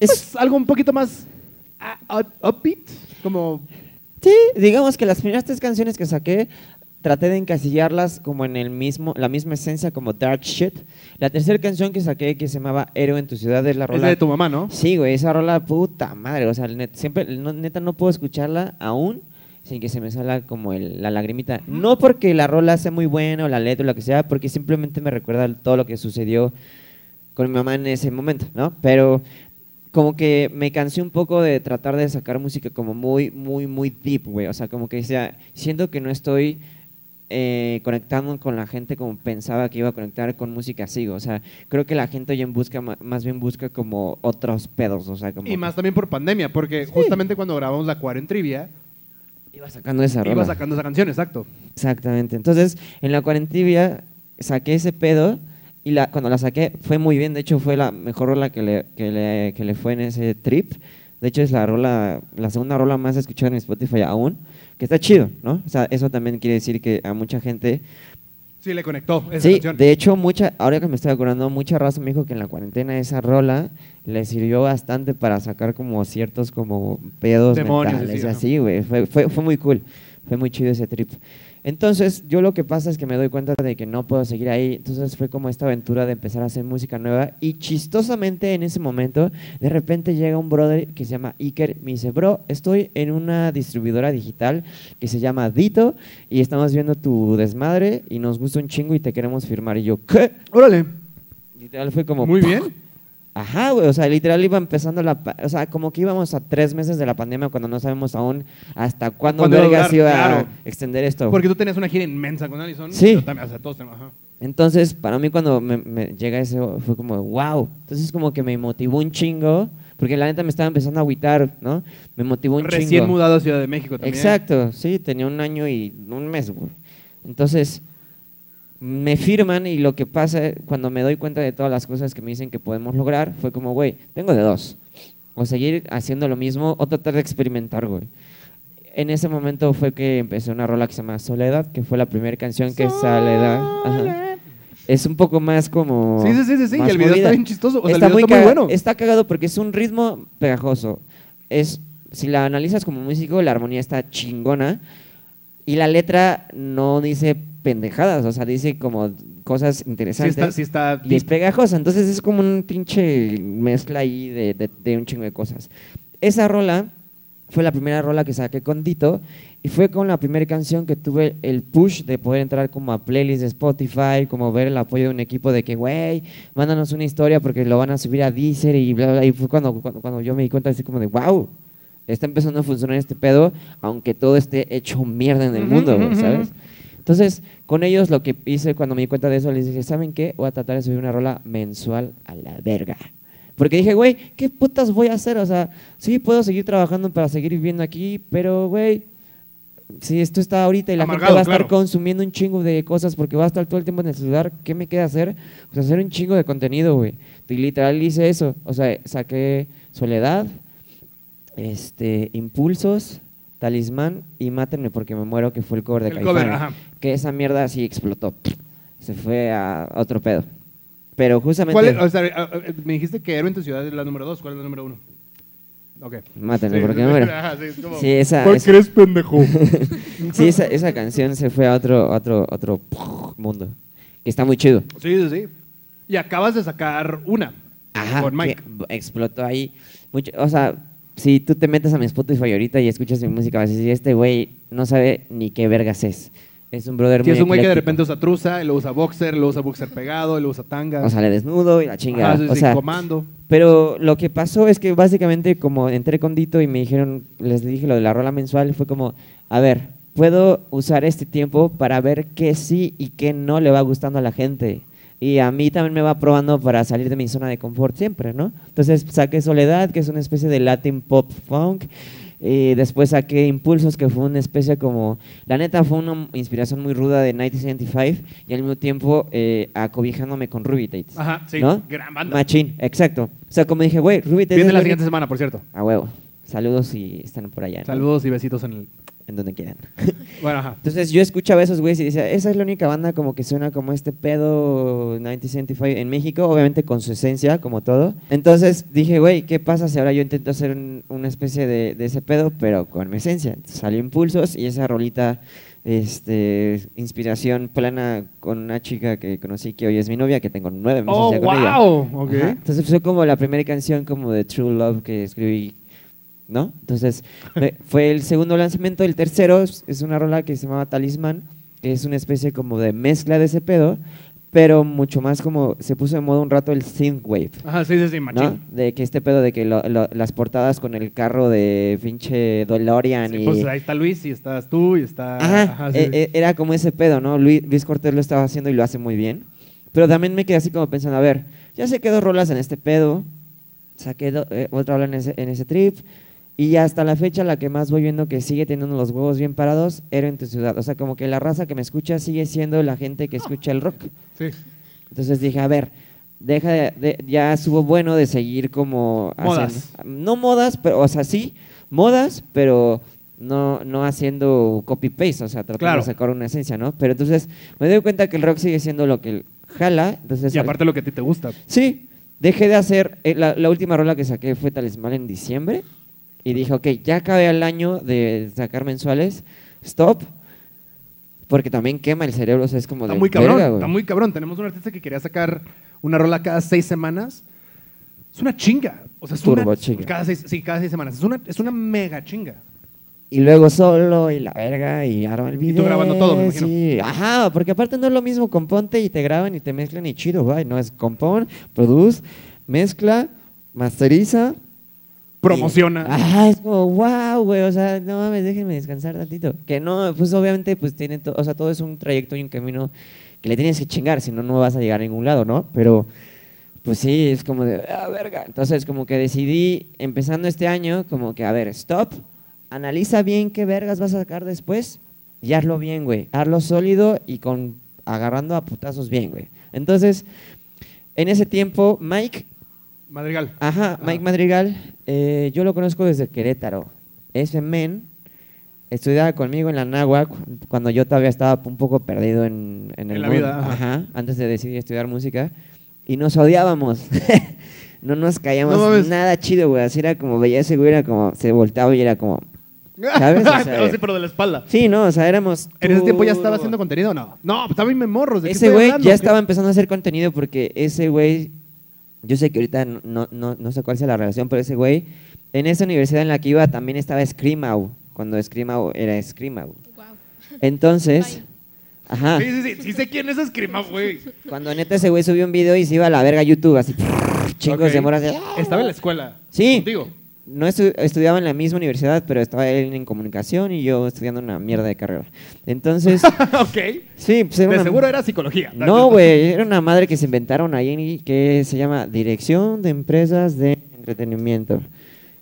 Es, pues, algo un poquito más ah, up- upbeat, como sí, digamos que las primeras tres canciones que saqué traté de encasillarlas como en el mismo, la misma esencia como Dark Shit. La tercera canción que saqué que se llamaba Héroe en tu ciudad es la es rola la de tu mamá, ¿no? Sí, güey, esa rola puta madre, o sea, net- siempre no- neta no puedo escucharla aún sin que se me salga como el- la lagrimita. No porque la rola sea muy buena o la letra o lo que sea, porque simplemente me recuerda todo lo que sucedió con mi mamá en ese momento, ¿no? Pero como que me cansé un poco de tratar de sacar música como muy, muy, muy deep, güey. O sea, como que sea, siento que no estoy eh, conectando con la gente como pensaba que iba a conectar con música así. O sea, creo que la gente hoy en busca, más bien busca como otros pedos. O sea, como Y más también por pandemia, porque justamente cuando grabamos la Cuarentrivia, iba sacando esa rola. iba sacando esa canción, exacto. Exactamente. Entonces, en la cuarentivia saqué ese pedo y la, cuando la saqué fue muy bien. De hecho, fue la mejor rola que le, que le, que le fue en ese trip. De hecho, es la rola, la segunda rola más escuchada en Spotify aún, que está chido, ¿no? O sea, eso también quiere decir que a mucha gente... Sí, le conectó esa Sí, canción. de hecho, mucha, ahora que me estoy acordando, mucha raza me dijo que en la cuarentena esa rola le sirvió bastante para sacar como ciertos como pedos Demonios, mentales sí, así, güey. Fue, fue, fue muy cool, fue muy chido ese trip. Entonces, yo lo que pasa es que me doy cuenta de que no puedo seguir ahí. Entonces fue como esta aventura de empezar a hacer música nueva. Y chistosamente en ese momento, de repente llega un brother que se llama Iker. Me dice, bro, estoy en una distribuidora digital que se llama Dito y estamos viendo tu desmadre y nos gusta un chingo y te queremos firmar. Y yo, ¿qué? Órale. Literal fue como... Muy bien. Ajá, güey, o sea, literal iba empezando la... O sea, como que íbamos a tres meses de la pandemia cuando no sabemos aún hasta cuándo ¿Cuándo iba a vergas iba Claro. a extender esto. Porque tú tenías una gira inmensa con Allison. Sí. Yo también, o sea, todos tenemos. ajá. Entonces, para mí cuando me, me llega eso, fue como, wow. Entonces como que me motivó un chingo, porque la neta me estaba empezando a agüitar, ¿no? Me motivó un Recién chingo. mudado a Ciudad de México también. Exacto, sí, tenía un año y un mes, güey. Entonces, me firman y lo que pasa cuando me doy cuenta de todas las cosas que me dicen que podemos lograr, fue como, güey, tengo de dos. O seguir haciendo lo mismo o tratar de experimentar, güey. En ese momento fue que empecé una rola que se llama Soledad, que fue la primera canción que Soledad. ajá. Es un poco más como. Sí, sí, sí, sí, y el video movida. está bien chistoso, o sea, el está, video muy está muy bueno. Está cagado porque es un ritmo pegajoso. Es, si la analizas como músico, la armonía está chingona. Y la letra no dice pendejadas, o sea, dice como cosas Sí interesantes. está, sí está y es pegajosa, entonces es como un pinche mezcla ahí de, de- de un chingo de cosas. Esa rola fue la primera rola que saqué con Dito y fue con la primera canción que tuve el push de poder entrar como a playlists de Spotify, como ver el apoyo de un equipo de que, güey, mándanos una historia porque lo van a subir a Deezer y bla, bla, bla. Y fue cuando, cuando, cuando yo me di cuenta así como de, wow, está empezando a funcionar este pedo, aunque todo esté hecho mierda en el mundo, ¿sabes? Entonces, con ellos lo que hice cuando me di cuenta de eso, les dije, ¿saben qué? Voy a tratar de subir una rola mensual a la verga. Porque dije, güey, ¿qué putas voy a hacer? O sea, sí puedo seguir trabajando para seguir viviendo aquí, pero, güey, si esto está ahorita y la gente va a estar claro. consumiendo un chingo de cosas porque va a estar todo el tiempo en el celular, ¿qué me queda hacer? Pues hacer un chingo de contenido, güey. Y literal hice eso. O sea, saqué Soledad, este, Impulsos, Talismán y Mátenme porque me muero, que fue el cover de El Caifanes. cover, ajá. Que esa mierda sí explotó. Se fue a otro pedo. Pero justamente... ¿Cuál es? O sea, me dijiste que Héroe en tu ciudad es la número dos. ¿Cuál es la número uno? Ok. Mátenme Sí, porque me muero. ajá, sí, es como- Sí, esa, ¿Por esa- qué eres pendejo? sí, esa, esa canción se fue a otro, otro, otro mundo. Que está muy chido. sí, sí, sí. Y acabas de sacar una. Ajá, Con Mike. que explotó ahí. Mucho, o sea, si tú te metes a mi Spotify ahorita y escuchas mi música, vas a decir, este güey no sabe ni qué vergas es. Es un brother Sí, muy es un güey que de repente usa truza, lo usa boxer, lo usa boxer pegado, lo usa tanga. O sale desnudo y la chingada. Ajá, sí, o sea, comando. Pero lo que pasó es que básicamente como entré con Dito y me dijeron, les dije lo de la rola mensual, fue como, a ver, puedo usar este tiempo para ver qué sí y qué no le va gustando a la gente. Y a mí también me va probando para salir de mi zona de confort siempre, ¿no? Entonces saqué Soledad, que es una especie de Latin pop funk. Y después saqué Impulsos, que fue una especie como... La neta fue una inspiración muy ruda de 1975 y al mismo tiempo eh, acobijándome con Ruby Tates. Ajá, sí, ¿no? gran banda. Machín, exacto. O sea, como dije, güey, Ruby Tates Viene la siguiente semana, por cierto. A huevo. Saludos si están por allá. ¿no? Saludos y besitos en el. En donde quieran. Bueno, ajá. Entonces yo escuchaba a esos güeyes y decía, esa es la única banda como que suena como este pedo 1975 en México, obviamente con su esencia, como todo. Entonces dije, güey, ¿qué pasa si ahora yo intento hacer un- una especie de, de ese pedo, pero con mi esencia? Entonces, salió Impulsos y esa rolita, este, inspiración plana con una chica que conocí que hoy es mi novia, que tengo nueve meses ¡Oh, ya con wow! Ok. Ajá. Entonces fue como la primera canción como de True Love que escribí, ¿no? Entonces fue el segundo lanzamiento. El tercero es una rola que se llamaba Talisman, que es una especie como de mezcla de ese pedo, pero mucho más como se puso de moda un rato el synthwave. Ajá, sí, sí, sí. De que este pedo de que lo- lo- las portadas con el carro de pinche DeLorean Sí, y... pues ahí está Luis y estás tú y está. Ajá, ajá, sí, e- e- era como ese pedo, ¿no? Luis, Luis Cortés lo estaba haciendo y lo hace muy bien. Pero también me quedé así como pensando, a ver, ya se quedó rolas en este pedo, saqué eh, otra rola en ese, en ese trip, y hasta la fecha la que más voy viendo que sigue teniendo los huevos bien parados, era en tu ciudad. O sea, como que la raza que me escucha sigue siendo la gente que escucha el rock. Sí. Entonces dije, a ver, deja de, de- ya estuvo bueno de seguir como Modas. haciendo- no modas, pero o sea, sí, modas, pero no no haciendo copy paste, o sea, tratando Claro. de sacar una esencia, ¿no? Pero entonces me doy cuenta que el rock sigue siendo lo que jala, entonces Y aparte lo que a ti te gusta. Sí, dejé de hacer. eh, la, la última rola que saqué fue Talismán en diciembre. Y dije, ok, ya acabé el año de sacar mensuales. Stop. porque también quema el cerebro, o sea, es como Está de muy cabrón, verga, está muy cabrón. Tenemos un artista que quería sacar una rola cada seis semanas. Es una chinga. O sea, es Turbo una chinga. Cada seis, sí, cada seis semanas. Es una, es una mega chinga. Y luego solo y la verga y arma el Y video. tú grabando todo, me imagino. Sí, ajá, porque aparte no es lo mismo componte y te graban y te mezclan y chido, güey. No es compon, produce, mezcla, masteriza. Promociona. y- Ajá, es como, wow, güey, o sea, no mames, déjenme descansar tantito. Que no, pues obviamente, pues tiene, o sea, todo es un trayecto y un camino que le tienes que chingar, si no, no vas a llegar a ningún lado, ¿no? Pero, pues sí, es como de, ah, verga. Entonces, como que decidí, empezando este año, como que, a ver, stop, analiza bien qué vergas vas a sacar después y hazlo bien, güey. Hazlo sólido y con agarrando a putazos bien, güey. Entonces, en ese tiempo, Mike, Madrigal. ajá, Mike Madrigal, eh, yo lo conozco desde Querétaro. Ese men estudiaba conmigo en la Náhuac cuando yo todavía estaba un poco perdido en, en el En la mundo. vida, ajá. Ajá, antes de decidir estudiar música. Y nos odiábamos. no nos caíamos No nada chido, güey. Así era como, veía ese güey, era como, se volteaba y era como, ¿Sabes? O sea, sí, pero de la espalda. sí, no, o sea, éramos... ¿En ese tiempo ya estaba haciendo contenido o no? No, pues estaba bien memorros. ¿de Ese güey ya ¿Qué? estaba empezando a hacer contenido porque ese güey, yo sé que ahorita no, no, no sé cuál sea la relación, pero ese güey, en esa universidad en la que iba también estaba Screamow, cuando Screamow era Screamow. Wow. Entonces, ajá, Sí, sí, sí. Sí sé quién es Escrima, güey. cuando neta ese güey subió un video y se iba a la verga a YouTube, así, chingos Ok. de moras. Estaba en la escuela. Sí. Contigo. No estu- estudiaba en la misma universidad, pero estaba él en comunicación y yo estudiando una mierda de carrera. Entonces, ok. sí, pues era De una- seguro era psicología. No, güey, era una madre que se inventaron ahí que se llama Dirección de Empresas de Entretenimiento.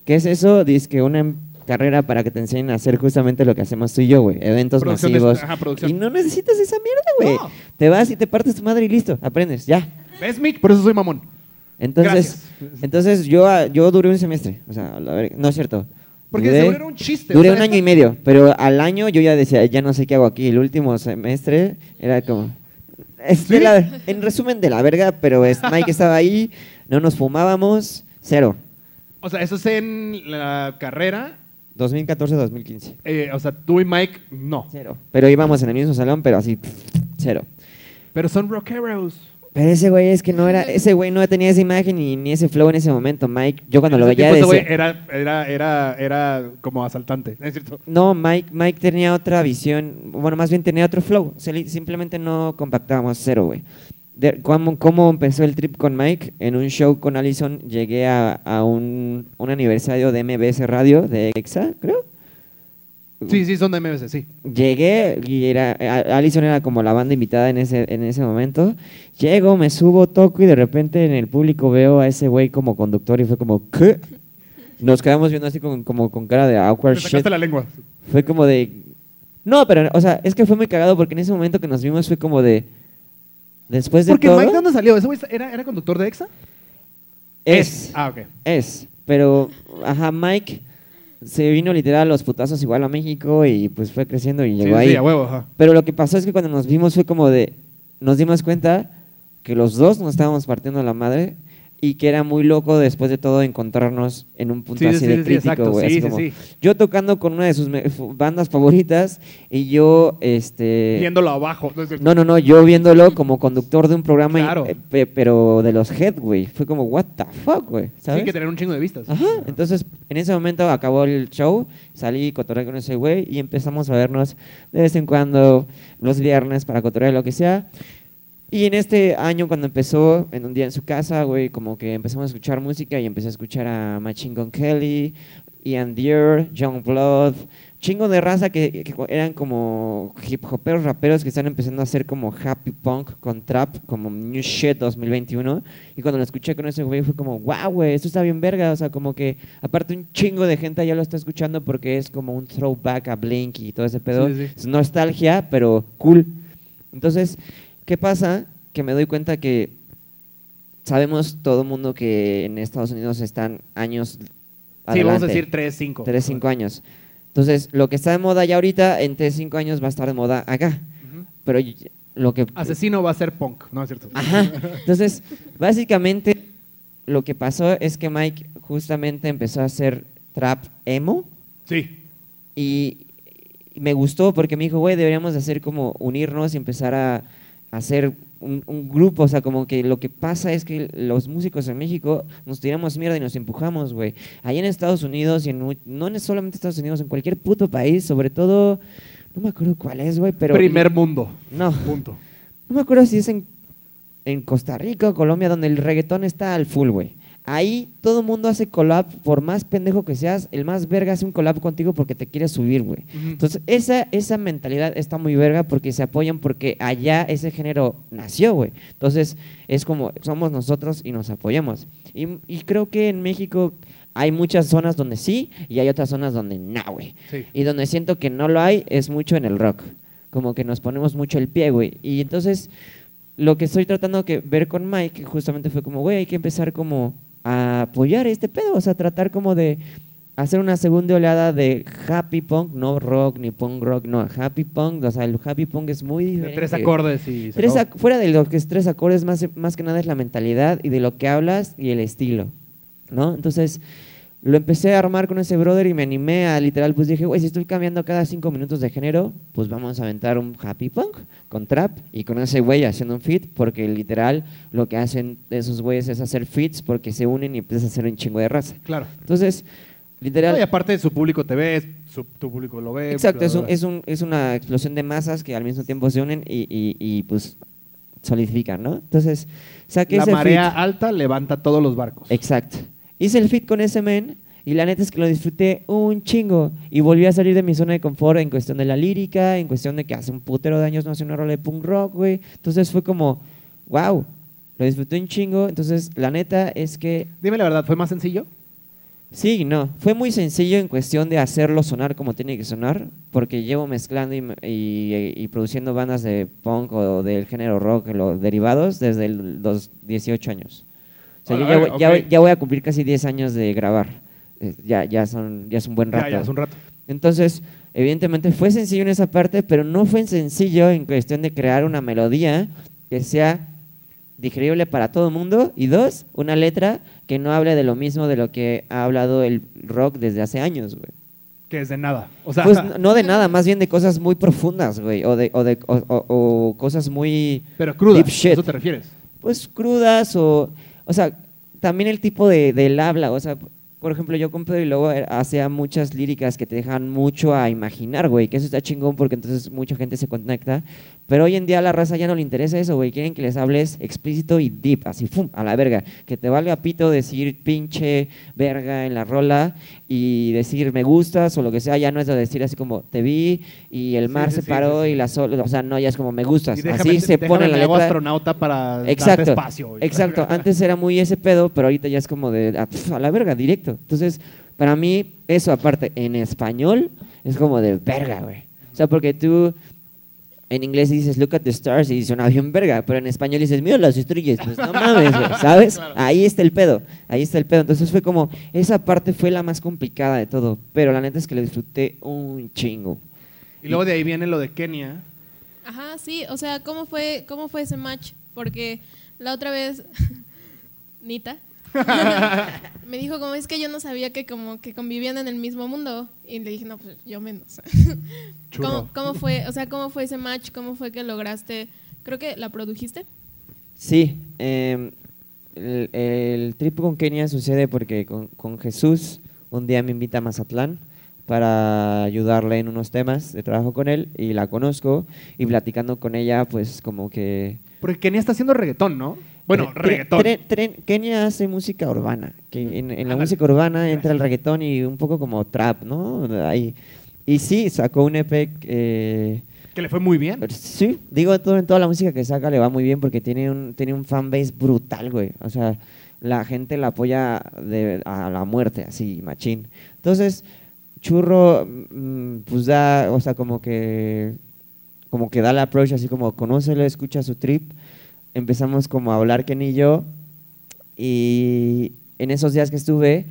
¿Qué es eso? Dice que una em- carrera para que te enseñen a hacer justamente lo que hacemos tú y yo, güey. Eventos Producción de- masivos. ajá, y no necesitas esa mierda, güey. No. Te vas y te partes tu madre y listo, aprendes, ya. ¿Ves, Mick? Por eso soy mamón. Entonces, Gracias. entonces yo, ah, yo duré un semestre. O sea, la verga- no es cierto. Porque Duré- seguro era un chiste. Duré o sea, un año y medio, pero al año yo ya decía, ya no sé qué hago aquí. El último semestre era como... ¿Sí? la- en resumen, de la verga, pero es, Mike estaba ahí, no nos fumábamos, cero. O sea, eso es en la carrera. 2014-2015, eh, o sea, tú y Mike, no. cero. Pero íbamos en el mismo salón, pero así, cero. Pero son rockeros. Pero ese güey es que no era, ese güey no tenía esa imagen ni, ni ese flow en ese momento, Mike. Yo cuando En lo ese veía ese güey era, era, era, era como asaltante. ¿no es cierto? No, Mike, Mike tenía otra visión, bueno, más bien tenía otro flow. Simplemente no compactábamos cero, güey. ¿cómo, cómo empezó el trip con Mike? En un show con Allison llegué a, a un, un aniversario de MBS Radio, de EXA, creo. Sí, sí, son de MBC, sí. Llegué y era, a- Allison era como la banda invitada en ese, en ese momento. Llego, me subo, toco y de repente en el público veo a ese güey como conductor y fue como, ¿qué? Nos quedamos viendo así con, como con cara de awkward shit. la lengua. Fue como de. No, pero, o sea, es que fue muy cagado porque en ese momento que nos vimos fue como de. Después de Porque todo. Mike, ¿de dónde salió? ¿Ese güey era, era conductor de EXA? es. Ah, ok. Es. Pero, ajá, Mike se vino literal a los putazos igual a México y pues fue creciendo y llegó sí, ahí. a huevo, ajá. Pero lo que pasó es que cuando nos vimos fue como de. Nos dimos cuenta que los dos nos estábamos partiendo la madre y que era muy loco después de todo encontrarnos en un punto Sí, sí, así sí, de sí, crítico, güey. Sí, así sí, como, sí. Yo tocando con una de sus bandas favoritas y yo, este... Viéndolo abajo. ¿no? No, no, yo viéndolo como conductor de un programa, y- Claro. eh, pe- pero de los Head, güey. Fue como, what the fuck, güey, Sí, que tener un chingo de vistas. Ajá, entonces en ese momento acabó el show, salí cotorreé con ese güey y empezamos a vernos de vez en cuando los viernes para cotorrear lo que sea. Y en este año cuando empezó, en un día en su casa, güey, como que empezamos a escuchar música y empecé a escuchar a Machine Gun Kelly, Ian Deere, John Blood, chingo de raza que, que eran como hip hoperos, raperos que están empezando a hacer como happy punk con trap, como New Shit 2021. Y cuando lo escuché con ese güey fue como, wow, güey, esto está bien verga. O sea, como que aparte un chingo de gente ya lo está escuchando porque es como un throwback a Blink y todo ese pedo. Sí, sí. Es nostalgia, pero cool. Entonces, ¿qué pasa? Que me doy cuenta que sabemos todo el mundo que en Estados Unidos están años Sí, vamos a decir 3, 5. 3, 5 años. Entonces, lo que está de moda ya ahorita, en 3, 5 años va a estar de moda acá. Pero lo que... Asesino va a ser punk, ¿no es cierto? Ajá. Entonces, básicamente, lo que pasó es que Mike justamente empezó a hacer trap emo Sí. y, me gustó porque me dijo, güey, deberíamos de hacer como unirnos y empezar a hacer un, un grupo. O sea, como que lo que pasa es que los músicos en México nos tiramos mierda y nos empujamos, güey. Allá en Estados Unidos y en, no en solamente Estados Unidos, en cualquier puto país, sobre todo, no me acuerdo cuál es, güey, pero... Primer mundo. No, Punto. no me acuerdo si es en, en Costa Rica o Colombia donde el reggaetón está al full, güey. Ahí todo el mundo hace collab, por más pendejo que seas, el más verga hace un collab contigo porque te quiere subir, güey. Entonces, esa, esa mentalidad está muy verga porque se apoyan porque allá ese género nació, güey. Entonces, es como, somos nosotros y nos apoyamos. Y, y creo que en México hay muchas zonas donde sí y hay otras zonas donde no, güey. Sí. Y donde siento que no lo hay es mucho en el rock. Como que nos ponemos mucho el pie, güey. Y entonces, lo que estoy tratando que ver con Mike justamente fue como, güey, hay que empezar como a apoyar este pedo. O sea, tratar como de hacer una segunda oleada de happy punk, no rock ni punk rock, no, happy punk. O sea, el happy punk es muy diferente. tres acordes y Tres fuera de lo que es tres acordes, más, más que nada es la mentalidad y de lo que hablas y el estilo, ¿no? Entonces, lo empecé a armar con ese brother y me animé a literal, pues dije, güey, si estoy cambiando cada cinco minutos de género, pues vamos a aventar un happy punk con trap y con ese güey haciendo un fit, porque literal lo que hacen esos güeyes es hacer fits porque se unen y empiezas a hacer un chingo de raza. Claro. Entonces, literal... No, y aparte su público te ve, su- tu público lo ve. Exacto, bla, es, bla, un- es, un- es una explosión de masas que al mismo tiempo se unen y, y- y, pues solidifican, ¿no? Entonces, saqué La ese marea fit. alta levanta todos los barcos. Exacto. Hice el fit con ese men y la neta es que lo disfruté un chingo y volví a salir de mi zona de confort en cuestión de la lírica, en cuestión de que hace un putero de años no hacía una rola de punk rock, güey. Entonces fue como, wow, lo disfruté un chingo. Entonces, la neta es que Dime la verdad, ¿fue más sencillo? Sí, no. Fue muy sencillo en cuestión de hacerlo sonar como tiene que sonar, porque llevo mezclando y, y- y produciendo bandas de punk o del género rock, los derivados, desde los 18 años. O sea, A yo ya, voy, ya, voy- ya voy a cumplir casi 10 años de grabar. Eh, Ya, ya, son, ya es un buen rato. Ya, ya, hace un rato. Entonces, evidentemente fue sencillo en esa parte, pero no fue sencillo en cuestión de crear una melodía que sea digerible para todo el mundo y dos, una letra que no hable de lo mismo de lo que ha hablado el rock desde hace años, güey. Que es de nada. O sea, Pues no- de nada, más bien de cosas muy profundas, güey, o de, o de o, o- o cosas muy pero cruda. deep ¿A shit. eso te refieres? pues crudas o, o sea, también el tipo de, del habla, o sea, por ejemplo, yo con Pedro y Lobo eh, hacía muchas líricas que te dejan mucho a imaginar, güey, que eso está chingón porque entonces mucha gente se conecta, pero hoy en día a la raza ya no le interesa eso, güey, quieren que les hables explícito y deep, así, ¡fum!, a la verga, que te valga pito decir pinche verga en la rola y decir me gustas o lo que sea, ya no es de decir así como te vi y el mar sí, se paró sí, y la sol, o sea, no, ya es como me gustas, Y déjame, así se pone la letra. astronauta para Exacto. espacio. güey. Exacto. Antes era muy ese pedo, pero ahorita ya es como de ah, a la verga, directo. Entonces, para mí, eso aparte, en español, es como de verga, güey. O sea, porque tú en inglés dices look at the stars y suena bien verga, pero en español dices mira las estrellas, pues no mames, ¿sabes? Ahí está el pedo, ahí está el pedo. Entonces fue como, esa parte fue la más complicada de todo, pero la neta es que lo disfruté un chingo. Y luego de ahí viene lo de Kenia. Ajá, sí, o sea, ¿cómo fue, cómo fue ese match? Porque la otra vez, Nita, me dijo como es que yo no sabía que como que convivían en el mismo mundo y le dije no pues yo menos. ¿Cómo, cómo fue o sea cómo fue ese match cómo fue que lograste creo que la produjiste Sí, eh, el, el trip con Kenia sucede porque con, con Jesús un día me invita a Mazatlán para ayudarle en unos temas de trabajo con él y la conozco y platicando con ella pues como que... Porque Kenia está haciendo reggaetón, ¿no? Bueno, reggaetón. Kenia hace música urbana, que en, en la música urbana entra el reggaetón y un poco como trap, ¿no? Ahí. Y sí, sacó un EP eh, Que le fue muy bien. Sí, digo, todo, en toda la música que saca le va muy bien porque tiene un, tiene un fanbase brutal, güey. O sea, la gente la apoya de, a la muerte, así, machín. Entonces, Churro, mm, pues da, o sea, como que, como que da la approach, así como conócelo, escucha su trip. Empezamos como a hablar Ken y yo. Y en esos días que estuve,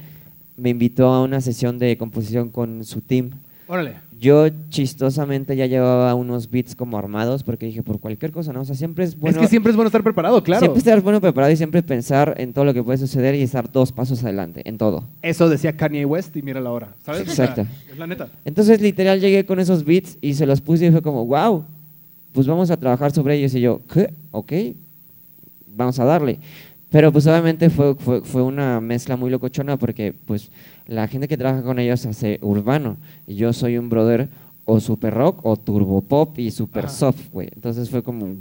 me invitó a una sesión de composición con su team. Órale. yo chistosamente ya llevaba unos beats como armados porque dije, por cualquier cosa, ¿no? O sea, siempre es bueno... es que siempre es bueno estar preparado, claro. Siempre estar bueno preparado y siempre pensar en todo lo que puede suceder y estar dos pasos adelante, en todo. Eso decía Kanye West y mira la hora, ¿sabes? O sea, Exacto. es la neta. Entonces, literal, llegué con esos beats y se los puse y fue como, wow, pues vamos a trabajar sobre ellos. Y yo, ¿qué? Ok, vamos a darle. Pero pues obviamente fue, fue, fue una mezcla muy locochona porque pues la gente que trabaja con ellos hace urbano y yo soy un brother o super rock o turbo pop y super soft, güey. Entonces fue como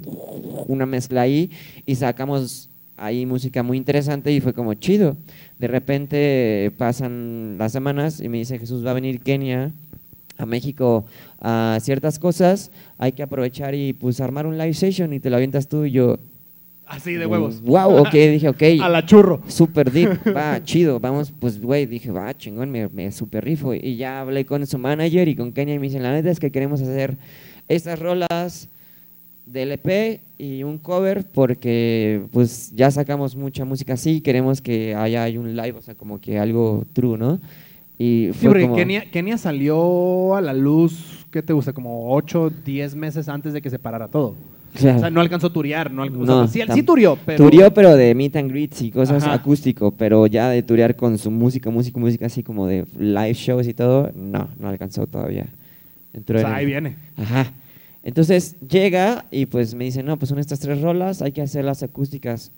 una mezcla ahí y sacamos ahí música muy interesante y fue como chido. De repente pasan las semanas y me dice Jesús va a venir Kenia a México a ciertas cosas, hay que aprovechar y pues armar un live session y te lo avientas tú y yo. Así de huevos. Wow, ok, dije, ok. A la churro. Super deep, va, chido, vamos, pues, güey, dije, va, chingón, me, me super rifo. Y ya hablé con su manager y con Kenia y me dicen, la neta es que queremos hacer estas rolas del EP y un cover porque, pues, ya sacamos mucha música así, queremos que haya hay un live, o sea, como que algo true, ¿no? Y Sí, fue porque como- Kenia, Kenia salió a la luz, ¿qué te gusta? Como 8, 10 meses antes de que se parara todo. Claro. O sea, no alcanzó a turear. No, alcanzó- No, o sea, sí, sí turió, pero... Turió, pero de meet and greets y cosas Ajá. acústico, pero ya de turear con su música, música, música así como de live shows y todo, no, no alcanzó todavía. Entró O sea, en- ahí viene. Ajá. Entonces llega y pues me dice, no, pues son estas tres rolas, hay que hacer las acústicas.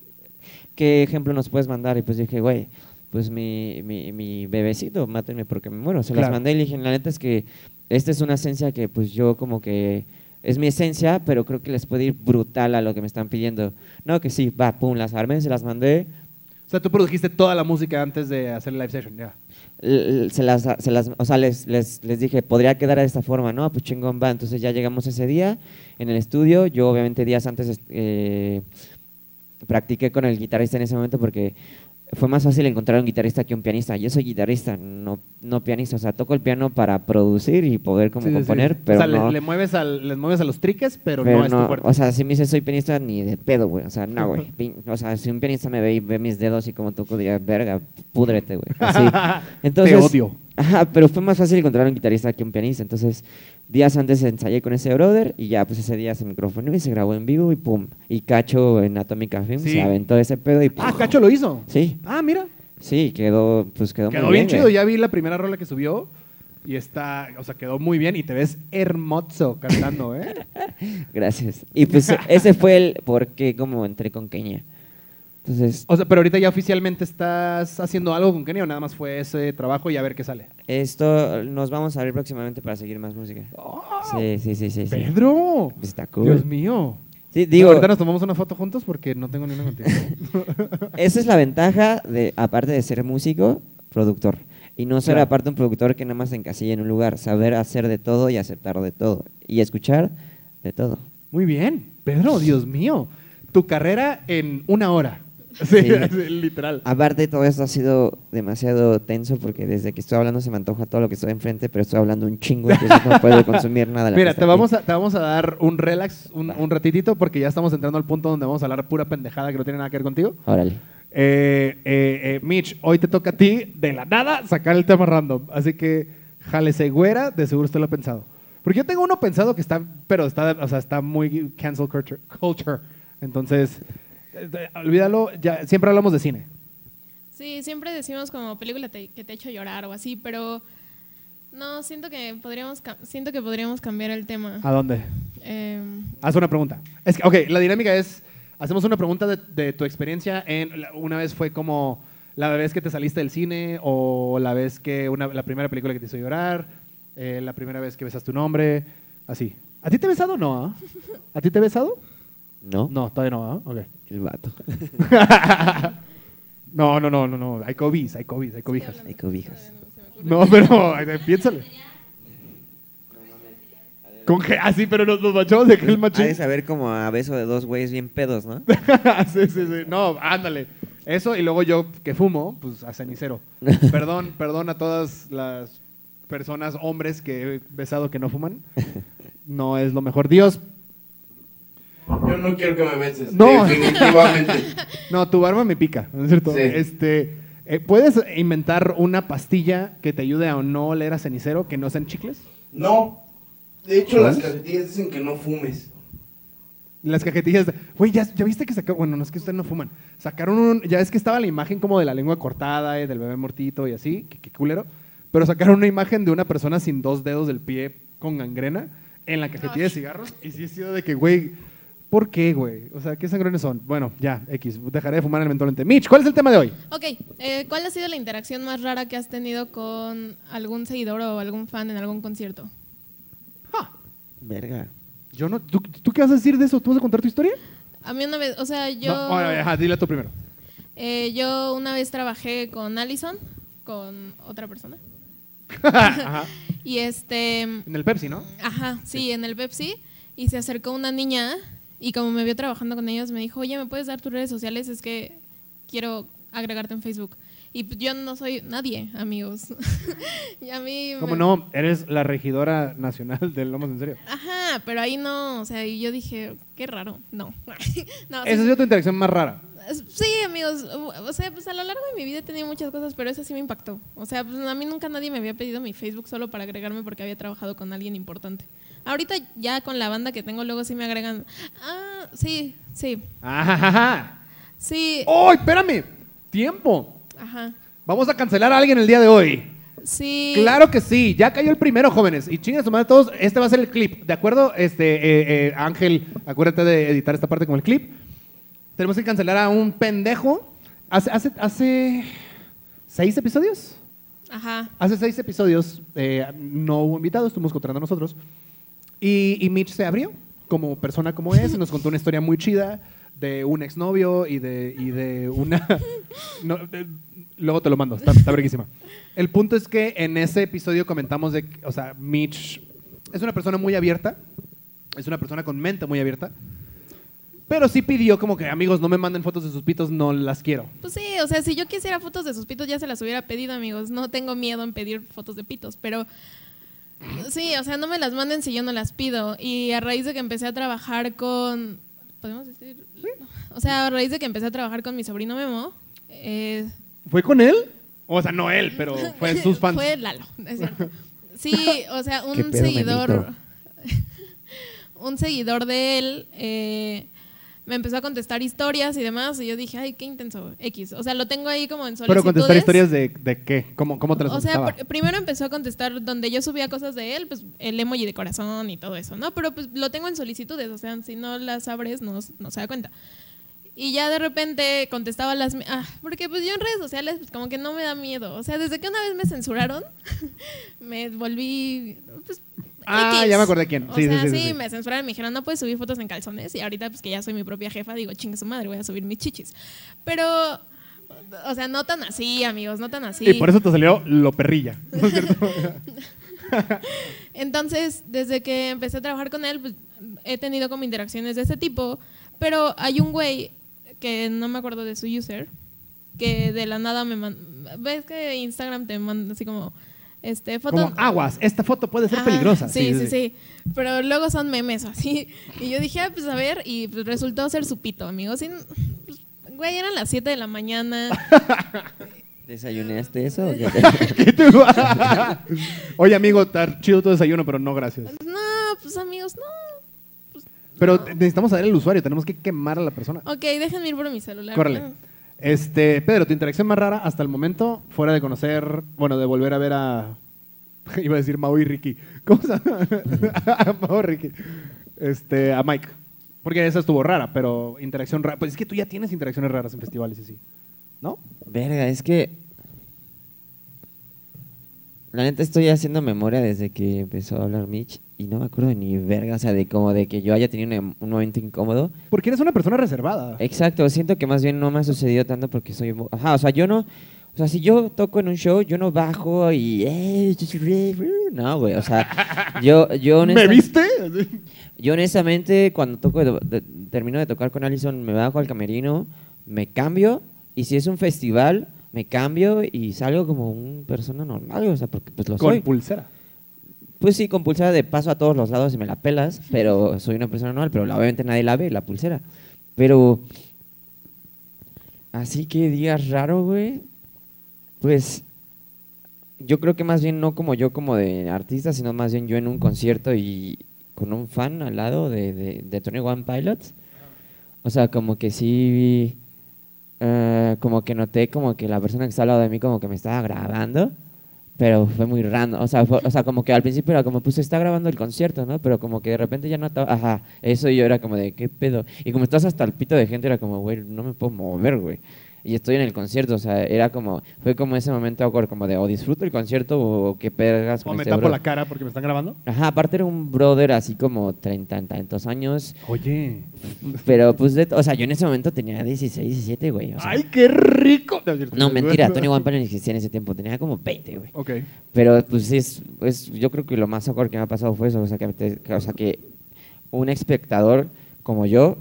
¿Qué ejemplo nos puedes mandar? Y pues dije, güey, pues mi, mi, mi bebecito, mátenme porque me muero. Se las mandé y le dije, la neta es que esta es una esencia que pues yo como que es mi esencia, pero creo que les puede ir brutal a lo que me están pidiendo. No, que sí, va, pum, las armé, se las mandé. O sea, tú produjiste toda la música antes de hacer el live session, ya. L- se las, se las, o sea, les, les, les dije, podría quedar de esta forma, ¿no? Pues chingón va. Entonces ya llegamos ese día en el estudio. Yo, obviamente, días antes eh, practiqué con el guitarrista en ese momento porque fue más fácil encontrar un guitarrista que un pianista. Yo soy guitarrista, no, no pianista. O sea, toco el piano para producir y poder como Sí, sí, sí. componer, pero o sea, le- no. le, mueves al, le mueves a los triques, pero, pero no es tu no, fuerte. o sea, si me dices soy pianista, ni de pedo, güey. O sea, no, güey. O sea, si un pianista me ve y ve mis dedos y como toco, diría, verga, púdrete, güey. Así. Entonces, Te odio. Ajá, pero fue más fácil encontrar un guitarrista que un pianista. Entonces, días antes ensayé con ese brother y ya, pues ese día se micrófono y se grabó en vivo y pum. Y Cacho en Atomic Film Sí. se aventó ese pedo y Ah, Cacho lo hizo. Sí, Ah, mira. sí, quedó, pues quedó, Quedó muy bien bien. chido. güey. Ya vi la primera rola que subió y está, o sea, quedó muy bien y te ves hermoso cantando, ¿eh? Gracias. Y pues ese fue el por qué como entré con Kenia. Entonces, O sea, pero ahorita ya oficialmente estás haciendo algo con Kenia o nada más fue ese trabajo y a ver qué sale. esto nos vamos a ver próximamente para seguir más música. Sí, sí, sí, sí. sí. ¡Pedro! Está cool. Dios mío. Sí, digo, ahorita nos tomamos una foto juntos porque no tengo ni una contigo. Esa es la ventaja de, aparte de ser músico, productor. Y no ser Claro. aparte un productor que nada más se encasilla en un lugar, saber hacer de todo y aceptar de todo. Y escuchar de todo. Muy bien. Pedro, Dios mío. Tu carrera en una hora. Sí, Sí. literal. Aparte todo esto ha sido demasiado tenso porque desde que estoy hablando se me antoja todo lo que estoy enfrente, pero estoy hablando un chingo, entonces no puedo consumir nada. Mira, te vamos, a, te vamos a dar un relax, un, un ratitito, porque ya estamos entrando al punto donde vamos a hablar pura pendejada que no tiene nada que ver contigo. Órale. Eh, eh, eh, Mitch, hoy te toca a ti, de la nada, sacar el tema random. Así que, jálese güera, de seguro usted lo ha pensado. Porque yo tengo uno pensado que está, pero está, o sea, está muy cancel culture. culture. Entonces, olvídalo, ya, siempre hablamos de cine. Sí, siempre decimos como película te- que te ha hecho llorar o así, pero no, siento que podríamos, siento que podríamos cambiar el tema. ¿A dónde? Em, Haz una pregunta. Es que, ok, la dinámica es, hacemos una pregunta de, de tu experiencia en, una vez fue como la vez que te saliste del cine o la vez que, una, la primera película que te hizo llorar, eh, la primera vez que besas tu nombre, así. ¿A ti te he besado o no? ah? ¿A ti te he besado? ¿No? No, todavía no, ¿ah? Ok. El vato. No, no, no, no, no. Hay cobis, hay cobis, hay cobijas. Hay cobijas. No, pero eh, piénsale. Con que, ah, sí, pero nos, nos manchamos de que el machín. de saber como a beso de dos güeyes bien pedos, ¿no? sí, sí, sí. No, ándale. Eso y luego yo que fumo, pues a cenicero. perdón, perdón a todas las personas, hombres que he besado que no fuman. No es lo mejor. Dios, Yo no quiero que me beses. No. Definitivamente. no, tu barba me pica, ¿no es cierto? Sí. Este, eh, ¿Puedes inventar una pastilla que te ayude a no oler a cenicero que no sean chicles? No. De hecho, las cajetillas dicen que no fumes. Las cajetillas. Güey, ¿ya, ya viste que sacaron. Bueno, no es que ustedes no fuman. Sacaron un. Ya es que estaba la imagen como de la lengua cortada, eh, del bebé mortito y así. Que, que culero. Pero sacaron una imagen de una persona sin dos dedos del pie con gangrena en la cajetilla de cigarros. Y sí ha sido de que, güey. ¿Por qué, güey? O sea, ¿qué sangrones son? Bueno, ya, X. Dejaré de fumar eventualmente. Mitch, ¿cuál es el tema de hoy? Ok, eh, ¿cuál ha sido la interacción más rara que has tenido con algún seguidor o algún fan en algún concierto? Verga. Yo no. ¿tú, tú qué vas a decir de eso? ¿Tú vas a contar tu historia? A mí una vez, o sea, yo, No, ahora, ajá, dile tú primero. eh, yo una vez trabajé con Allison, con otra persona. Ajá. Y este, En el Pepsi, ¿no? ajá, sí, en el Pepsi. Y se acercó una niña y como me vio trabajando con ellos, me dijo, oye, ¿me puedes dar tus redes sociales? Es que quiero agregarte en Facebook. Y pues, yo no soy nadie, amigos. y a mí... ¿Cómo me- no? Eres la regidora nacional del Lomos en serio. Ajá, pero ahí no, o sea, y yo dije, qué raro, no. no Esa ha sido tu interacción más rara. sí, amigos, o sea, pues a lo largo de mi vida he tenido muchas cosas, pero esa sí me impactó. O sea, pues a mí nunca nadie me había pedido mi Facebook solo para agregarme porque había trabajado con alguien importante. Ahorita ya con la banda que tengo, luego sí me agregan, ah, sí, sí, Ajá. sí, ¡Oh, espérame! ¡Tiempo! ajá, Vamos a cancelar a alguien el día de hoy. sí. Claro que sí, ya cayó el primero, jóvenes. Y chingas su madre todos, este va a ser el clip, ¿de acuerdo? Este, eh, eh, Ángel, acuérdate de editar esta parte como el clip. Tenemos que cancelar a un pendejo. Hace, hace, hace seis episodios. Ajá, Hace seis episodios eh, no hubo invitados, estuvimos controlando nosotros. Y, y Mitch se abrió como persona como es y nos contó una historia muy chida de un exnovio y de, y de una... no, de- luego te lo mando, está, está verguísima. El punto es que en ese episodio comentamos de, o sea, Mitch es una persona muy abierta, es una persona con mente muy abierta, pero sí pidió como que, amigos, no me manden fotos de sus pitos, no las quiero. pues sí, o sea, si yo quisiera fotos de sus pitos ya se las hubiera pedido, amigos. No tengo miedo en pedir fotos de pitos, pero sí, o sea, no me las manden si yo no las pido. Y a raíz de que empecé a trabajar con, ¿podemos decir? O sea, a raíz de que empecé a trabajar con mi sobrino Memo, eh, ¿Fue con él? O sea, no él, pero fue sus fans. Fue Lalo, es. Sí, o sea, ¿Qué un pedo, seguidor. Un seguidor de él eh, me empezó a contestar historias y demás. Y yo dije, ay, qué intenso, X. O sea, lo tengo ahí como en solicitudes. Pero contestar historias de, de qué? ¿Cómo, cómo te las O sea, primero empezó a contestar donde yo subía cosas de él, pues el emoji de corazón y todo eso, ¿no? Pero pues lo tengo en solicitudes, o sea, si no las abres no, no se da cuenta. Y ya de repente contestaba las... Ah, porque pues yo en redes sociales pues como que no me da miedo. O sea, desde que una vez me censuraron, me volví... Pues, Ah, X. ya me acordé quién. O Sí, sea, sí, sí, sí, me censuraron, me dijeron, no puedes subir fotos en calzones. Y ahorita pues que ya soy mi propia jefa, digo, chingue su madre, voy a subir mis chichis. Pero... O sea, no tan así, amigos, no tan así. Y por eso te salió lo perrilla. ¿no es cierto? Entonces, desde que empecé a trabajar con él, pues, he tenido como interacciones de ese tipo, pero hay un güey que no me acuerdo de su user, que de la nada me manda, ves que Instagram te manda así como, este, foto... Como aguas, esta foto puede ser Ajá, peligrosa. Sí sí, sí, Pero luego son memes así. Y yo dije, ah, pues a ver, y pues, resultó ser su pito, amigos. Y, pues, güey, eran las 7 de la mañana. ¿Desayunaste eso? o qué? ¿Qué te- Oye, amigo, está chido tu desayuno, pero no gracias. no, pues amigos, no. Pero necesitamos saber el usuario, tenemos que quemar a la persona. Ok, déjenme ir por mi celular. Córrele. Este, Pedro, tu interacción más rara hasta el momento, fuera de conocer, bueno, de volver a ver a. Iba a decir Mau y Ricky. ¿Cómo se llama? A Mau y Ricky. Este, a Mike. Porque esa estuvo rara, pero interacción rara. Pues es que tú ya tienes interacciones raras en festivales y sí. ¿No? Verga, es que. La neta estoy haciendo memoria desde que empezó a hablar Mitch y no me acuerdo ni verga, o sea, de como de que yo haya tenido un, un momento incómodo. Porque eres una persona reservada. Exacto, siento que más bien no me ha sucedido tanto porque soy... Ajá, o sea, yo no... O sea, si yo toco en un show, yo no bajo y... eh, No, güey, o sea, yo... yo ¿Me honesta- viste? Yo honestamente, cuando toco de- de- termino de tocar con Allison, me bajo al camerino, me cambio, y si es un festival, me cambio y salgo como una persona normal, o sea, porque pues lo Con soy. pulsera. Pues sí, con pulsera de paso a todos los lados y me la pelas, pero soy una persona normal, pero obviamente nadie la ve, la pulsera. Pero, así que digas raro, güey, pues, yo creo que más bien no como yo como de artista, sino más bien yo en un concierto y con un fan al lado de, de, de Tony One Pilots. O sea, como que sí, eh, como que noté como que la persona que está al lado de mí como que me estaba grabando, pero fue muy random. O sea, fue- o sea como que al principio era como, pues está grabando el concierto, ¿no? Pero como que de repente ya no estaba, ajá, eso y yo era como de, ¿qué pedo? Y como estás hasta el pito de gente, era como, güey, no me puedo mover, güey. Y estoy en el concierto, o sea, era como, fue como ese momento awkward, como de, o disfruto el concierto o qué pegas O con me este tapo bro. la cara porque me están grabando. Ajá, aparte era un brother así como treinta y tantos años, Oye. pero pues, de- o sea, yo en ese momento tenía 16, 17, güey. o sea, ¡Ay, qué rico! No, no, mentira, Tony One Pilots existía en ese tiempo, tenía como 20, güey. Ok. Pero pues es, es- yo creo que lo más awkward que me ha pasado fue eso, o sea, que- o sea, que un espectador como yo,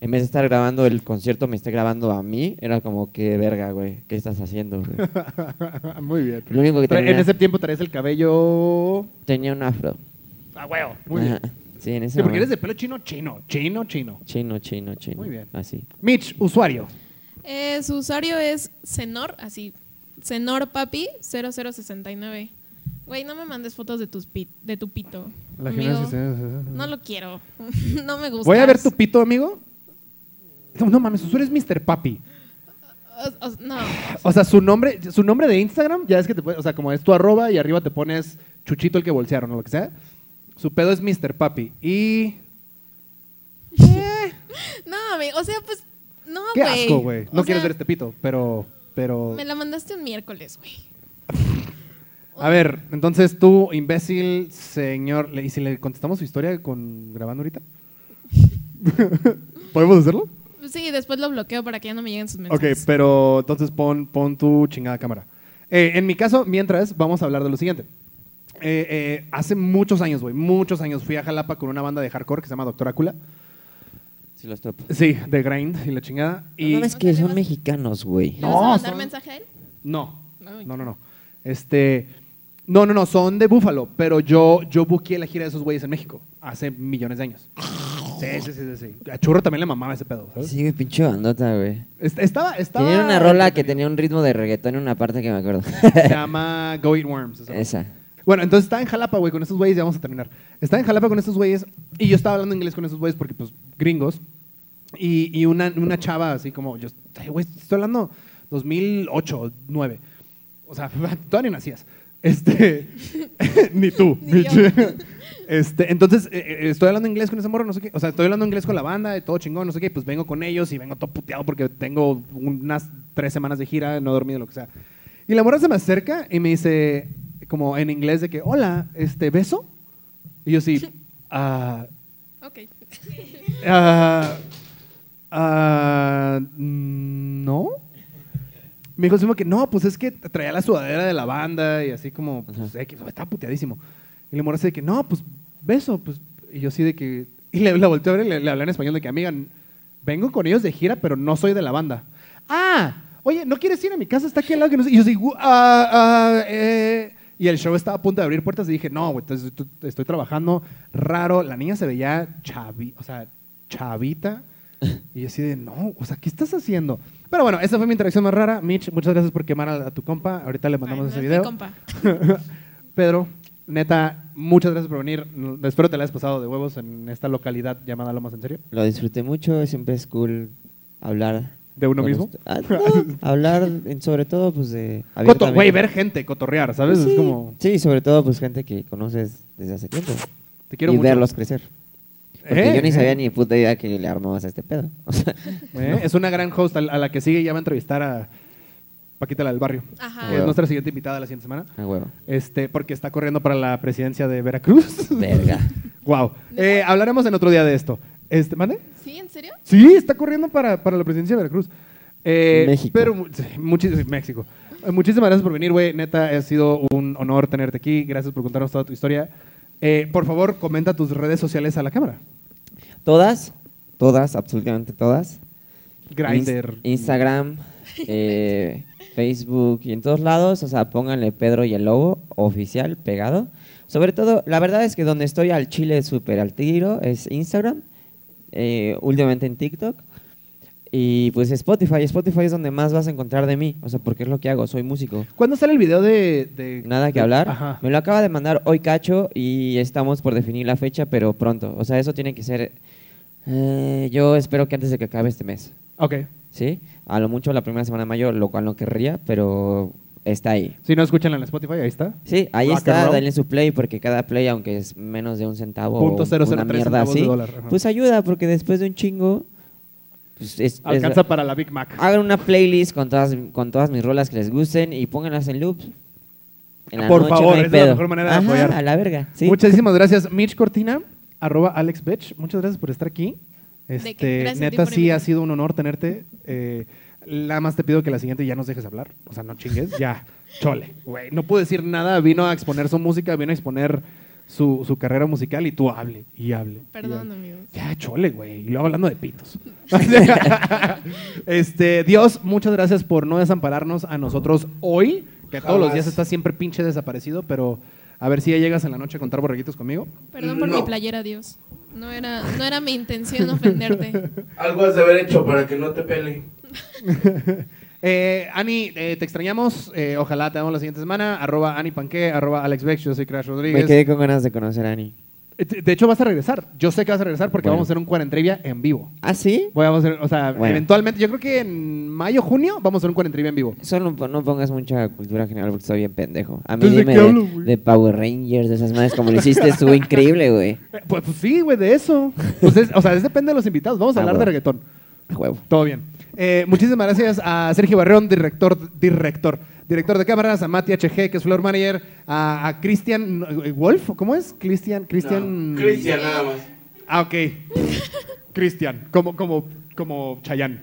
en vez de estar grabando el concierto, me esté grabando a mí, era como que verga, güey, ¿qué estás haciendo? güey?" Muy bien. Lo único que tenía, En ese tiempo traes el cabello. tenía un afro. Ah, huevo. Muy bien. Ajá, Sí, en ese Sí, porque eres momento. de pelo chino, chino, chino, chino. Chino, chino, chino. Muy bien. Así. Mitch, usuario. Eh, su usuario es Cenor, así. Cenor Papi 0069. Güey, no me mandes fotos de, tus pit, de tu pito. La amigo. generación- No lo quiero. no me gusta. Voy a ver tu pito, amigo. No, mames, usuario es Mr. Papi. no. O sea, su nombre, su nombre de Instagram, ya es que te puede- o sea, como es tu arroba y arriba te pones Chuchito el que bolsearon o lo que sea. Su pedo es Mr. Papi. Y. No, amigo. O sea, pues. No, Qué asco, güey. No O quieres sea, ver este pito, pero. pero... Me la mandaste un miércoles, güey. A ver, entonces tú, imbécil, señor. ¿Y si le contestamos su historia con grabando ahorita? ¿Podemos hacerlo? Sí, después lo bloqueo para que ya no me lleguen sus Ok, mensajes. pero entonces pon, pon tu chingada cámara. Eh, en mi caso, mientras, vamos a hablar de lo siguiente. Eh, eh, hace muchos años, güey, muchos años fui a Jalapa con una banda de hardcore que se llama Doctor Acula. Sí, los topo. Sí, de Grind y la chingada. Y No, es que son mexicanos, güey. ¿Le No, vas a mandar son- mensaje a él? no, no, no, no. Este, no, no, no, son de Búfalo, pero yo, yo buqueé la gira de esos güeyes en México hace millones de años. Sí, sí, sí, sí. sí. A Churro también le mamaba ese pedo, ¿sabes? Sí, pinche bandota, güey. Est- Estaba, estaba Tenía una rola que tenía un ritmo de reggaetón en una parte que me acuerdo. Se llama Go Eat Worms. esa. Esa. Bueno, entonces estaba en Jalapa, güey, con estos güeyes, ya vamos a terminar. Estaba en Jalapa con estos güeyes y yo estaba hablando inglés con esos güeyes porque, pues, gringos. Y, y una, una chava así como, yo, ay, güey, estoy hablando 2008, 2009. O sea, todavía ni nacías. Este, ni tú. Ni yo. Este, entonces, eh, eh, estoy hablando inglés con ese morro, no sé qué. O sea, estoy hablando inglés con la banda, y todo chingón, no sé qué. Pues vengo con ellos y vengo todo puteado porque tengo unas tres semanas de gira, no he dormido, lo que sea. Y la morra se me acerca y me dice, como en inglés, de que, hola, este, ¿beso? Y yo sí, ah, Ok. ah, ah, no. Me dijo así como que, no, pues es que traía la sudadera de la banda y así como, pues, X, estaba puteadísimo. Y la morra así de que, no, pues, beso, pues. Y yo sí de que, y le, la volteé a ver y le, le hablé en español de que, amiga, vengo con ellos de gira, pero no soy de la banda. Ah, oye, ¿no quieres ir a mi casa? Está aquí al lado. Que no sé. Y yo sí, "Gu- ah, ah, eh". Y el show estaba a punto de abrir puertas y dije, no, güey, entonces estoy, estoy trabajando raro. La niña se veía chavi, o sea, chavita. Y yo así de, no, o sea, ¿qué estás haciendo? Pero bueno, esa fue mi interacción más rara. Mitch, muchas gracias por quemar a, a tu compa. Ahorita le mandamos Ay, ese es mi video. compa. Pedro, neta, muchas gracias por venir. Espero te la hayas pasado de huevos en esta localidad llamada Lomas en serio. Lo disfruté mucho, siempre es cool hablar. ¿De uno con mismo? Ah, no, hablar en- sobre todo pues de... Güey, ver gente, cotorrear, ¿sabes? Sí, Es como, Sí, sobre todo pues gente que conoces desde hace tiempo. te quiero y mucho. verlos crecer. Porque Eh, yo ni eh. sabía ni puta idea que le armabas a este pedo. O sea, Eh, Es una gran host a la a la que sigue ya va a entrevistar a Paquita la del barrio. Ajá. que es nuestra siguiente invitada la siguiente semana. a huevo. Este, porque está corriendo para la presidencia de Veracruz. Verga. wow. Eh, hablaremos en otro día de esto. Este, ¿Mande? ¿Sí? ¿En serio? Sí, está corriendo para, para la presidencia de Veracruz. Eh, México. Pero, México. Eh, muchísimas gracias por venir, güey. Neta, ha sido un honor tenerte aquí. Gracias por contarnos toda tu historia. Eh, por favor, comenta tus redes sociales a la cámara. Todas, todas, absolutamente todas. Grinder. Inst- Instagram, eh, Facebook y en todos lados, o sea, pónganle Pedro y el Lobo oficial pegado. Sobre todo, la verdad es que donde estoy al chile súper al tiro es Instagram, eh, últimamente en TikTok. Y pues Spotify, Spotify es donde más vas a encontrar de mí, o sea, porque es lo que hago, soy músico. ¿Cuándo sale el video de...? de- Nada que de- hablar. Ajá. Me lo acaba de mandar hoy Cacho y estamos por definir la fecha, pero pronto. O sea, eso tiene que ser... eh, yo espero que antes de que acabe este mes, Ok. ¿sí? A lo mucho la primera semana de mayo, lo cual no querría, pero está ahí. Si no, escúchenla en Spotify, ahí está. Sí, ahí Rock and está, denle su play porque cada play, aunque es menos de un centavo Punto o cero cero una tres mierda centavos de así, pues ayuda porque después de un chingo, pues es- es- Alcanza para la Big Mac. hagan una playlist con todas, con todas mis rolas que les gusten y pónganlas en loops. En la Por noche, favor, no es la pedo. mejor manera de Ajá, apoyar. a la verga, sí. Muchísimas gracias. Mitch Cortina, arroba Alex Betch. Muchas gracias por estar aquí. Este, neta, sí ha sido un honor tenerte. Eh, nada más te pido que la siguiente ya nos dejes hablar. O sea, no chingues, ya. Chole, güey. No pude decir nada. Vino a exponer su música, vino a exponer su, su carrera musical y tú hable y hable. y Perdón, hable. amigos. Ya, chole, güey. Y luego hablando de pitos. este, Dios, muchas gracias por no desampararnos a nosotros hoy, que todos los días estás siempre pinche desaparecido, pero a ver si ya llegas en la noche a contar borreguitos conmigo. Perdón por No. mi playera, Dios. No era, no era mi intención ofenderte. Algo has de haber hecho para que no te pele. Eh, Ani, eh, te extrañamos. Eh, ojalá te vemos la siguiente semana. Arroba Ani Panque, arroba Alex Beck, yo soy Crash Me Rodríguez. quedé con ganas de conocer a Ani. Eh, De hecho, vas a regresar. Yo sé que vas a regresar porque Bueno. vamos a hacer un cuarentrivia en vivo. ¿Ah, sí? Voy a hacer, o sea, Bueno. eventualmente, yo creo que en mayo, junio, vamos a hacer un cuarentrivia en vivo. Solo no, no pongas mucha cultura general porque estoy bien pendejo. A mí Entonces, ¿de dime de, hablo, de Power Rangers, de esas madres como lo hiciste, estuvo increíble, güey. Pues, pues sí, güey, de eso. Pues es- o sea, depende de los invitados. Vamos a Ah, hablar de reggaetón. A huevo. Todo bien. Eh, muchísimas gracias a Sergio Barreón, director, director, director de cámaras, a Mati HG, que es floor manager, a, a Cristian eh, Wolf, ¿cómo es? Cristian, Cristian. No, Cristian nada más. Ah, ok. Cristian, como, como, como Chayanne.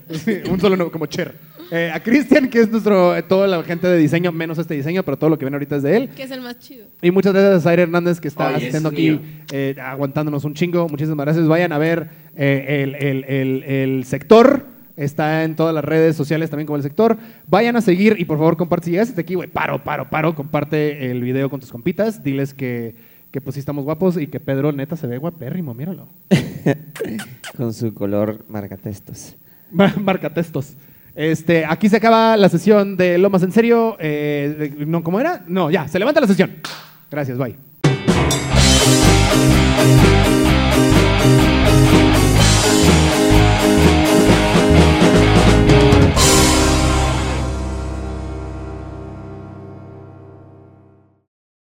Un solo nombre, como Cher. Eh, a Cristian, que es nuestro, eh, toda la gente de diseño, menos este diseño, pero todo lo que viene ahorita es de él. Que es el más chido. Y muchas gracias a Zaire Hernández que está asistiendo es aquí, eh, aguantándonos un chingo. Muchísimas gracias. Vayan a ver eh, el, el- el- el sector. Está en todas las redes sociales también como el sector. Vayan a seguir y por favor comparte. Si llegaste hasta aquí, güey, paro, paro, paro. Comparte el video con tus compitas. Diles que, que pues sí estamos guapos y que Pedro neta se ve guapérrimo, míralo. Con su color marcatestos. Marca textos. Este, aquí se acaba la sesión de Lomas en serio. Eh, no, ¿Cómo era? No, ya, se levanta la sesión. Gracias, bye.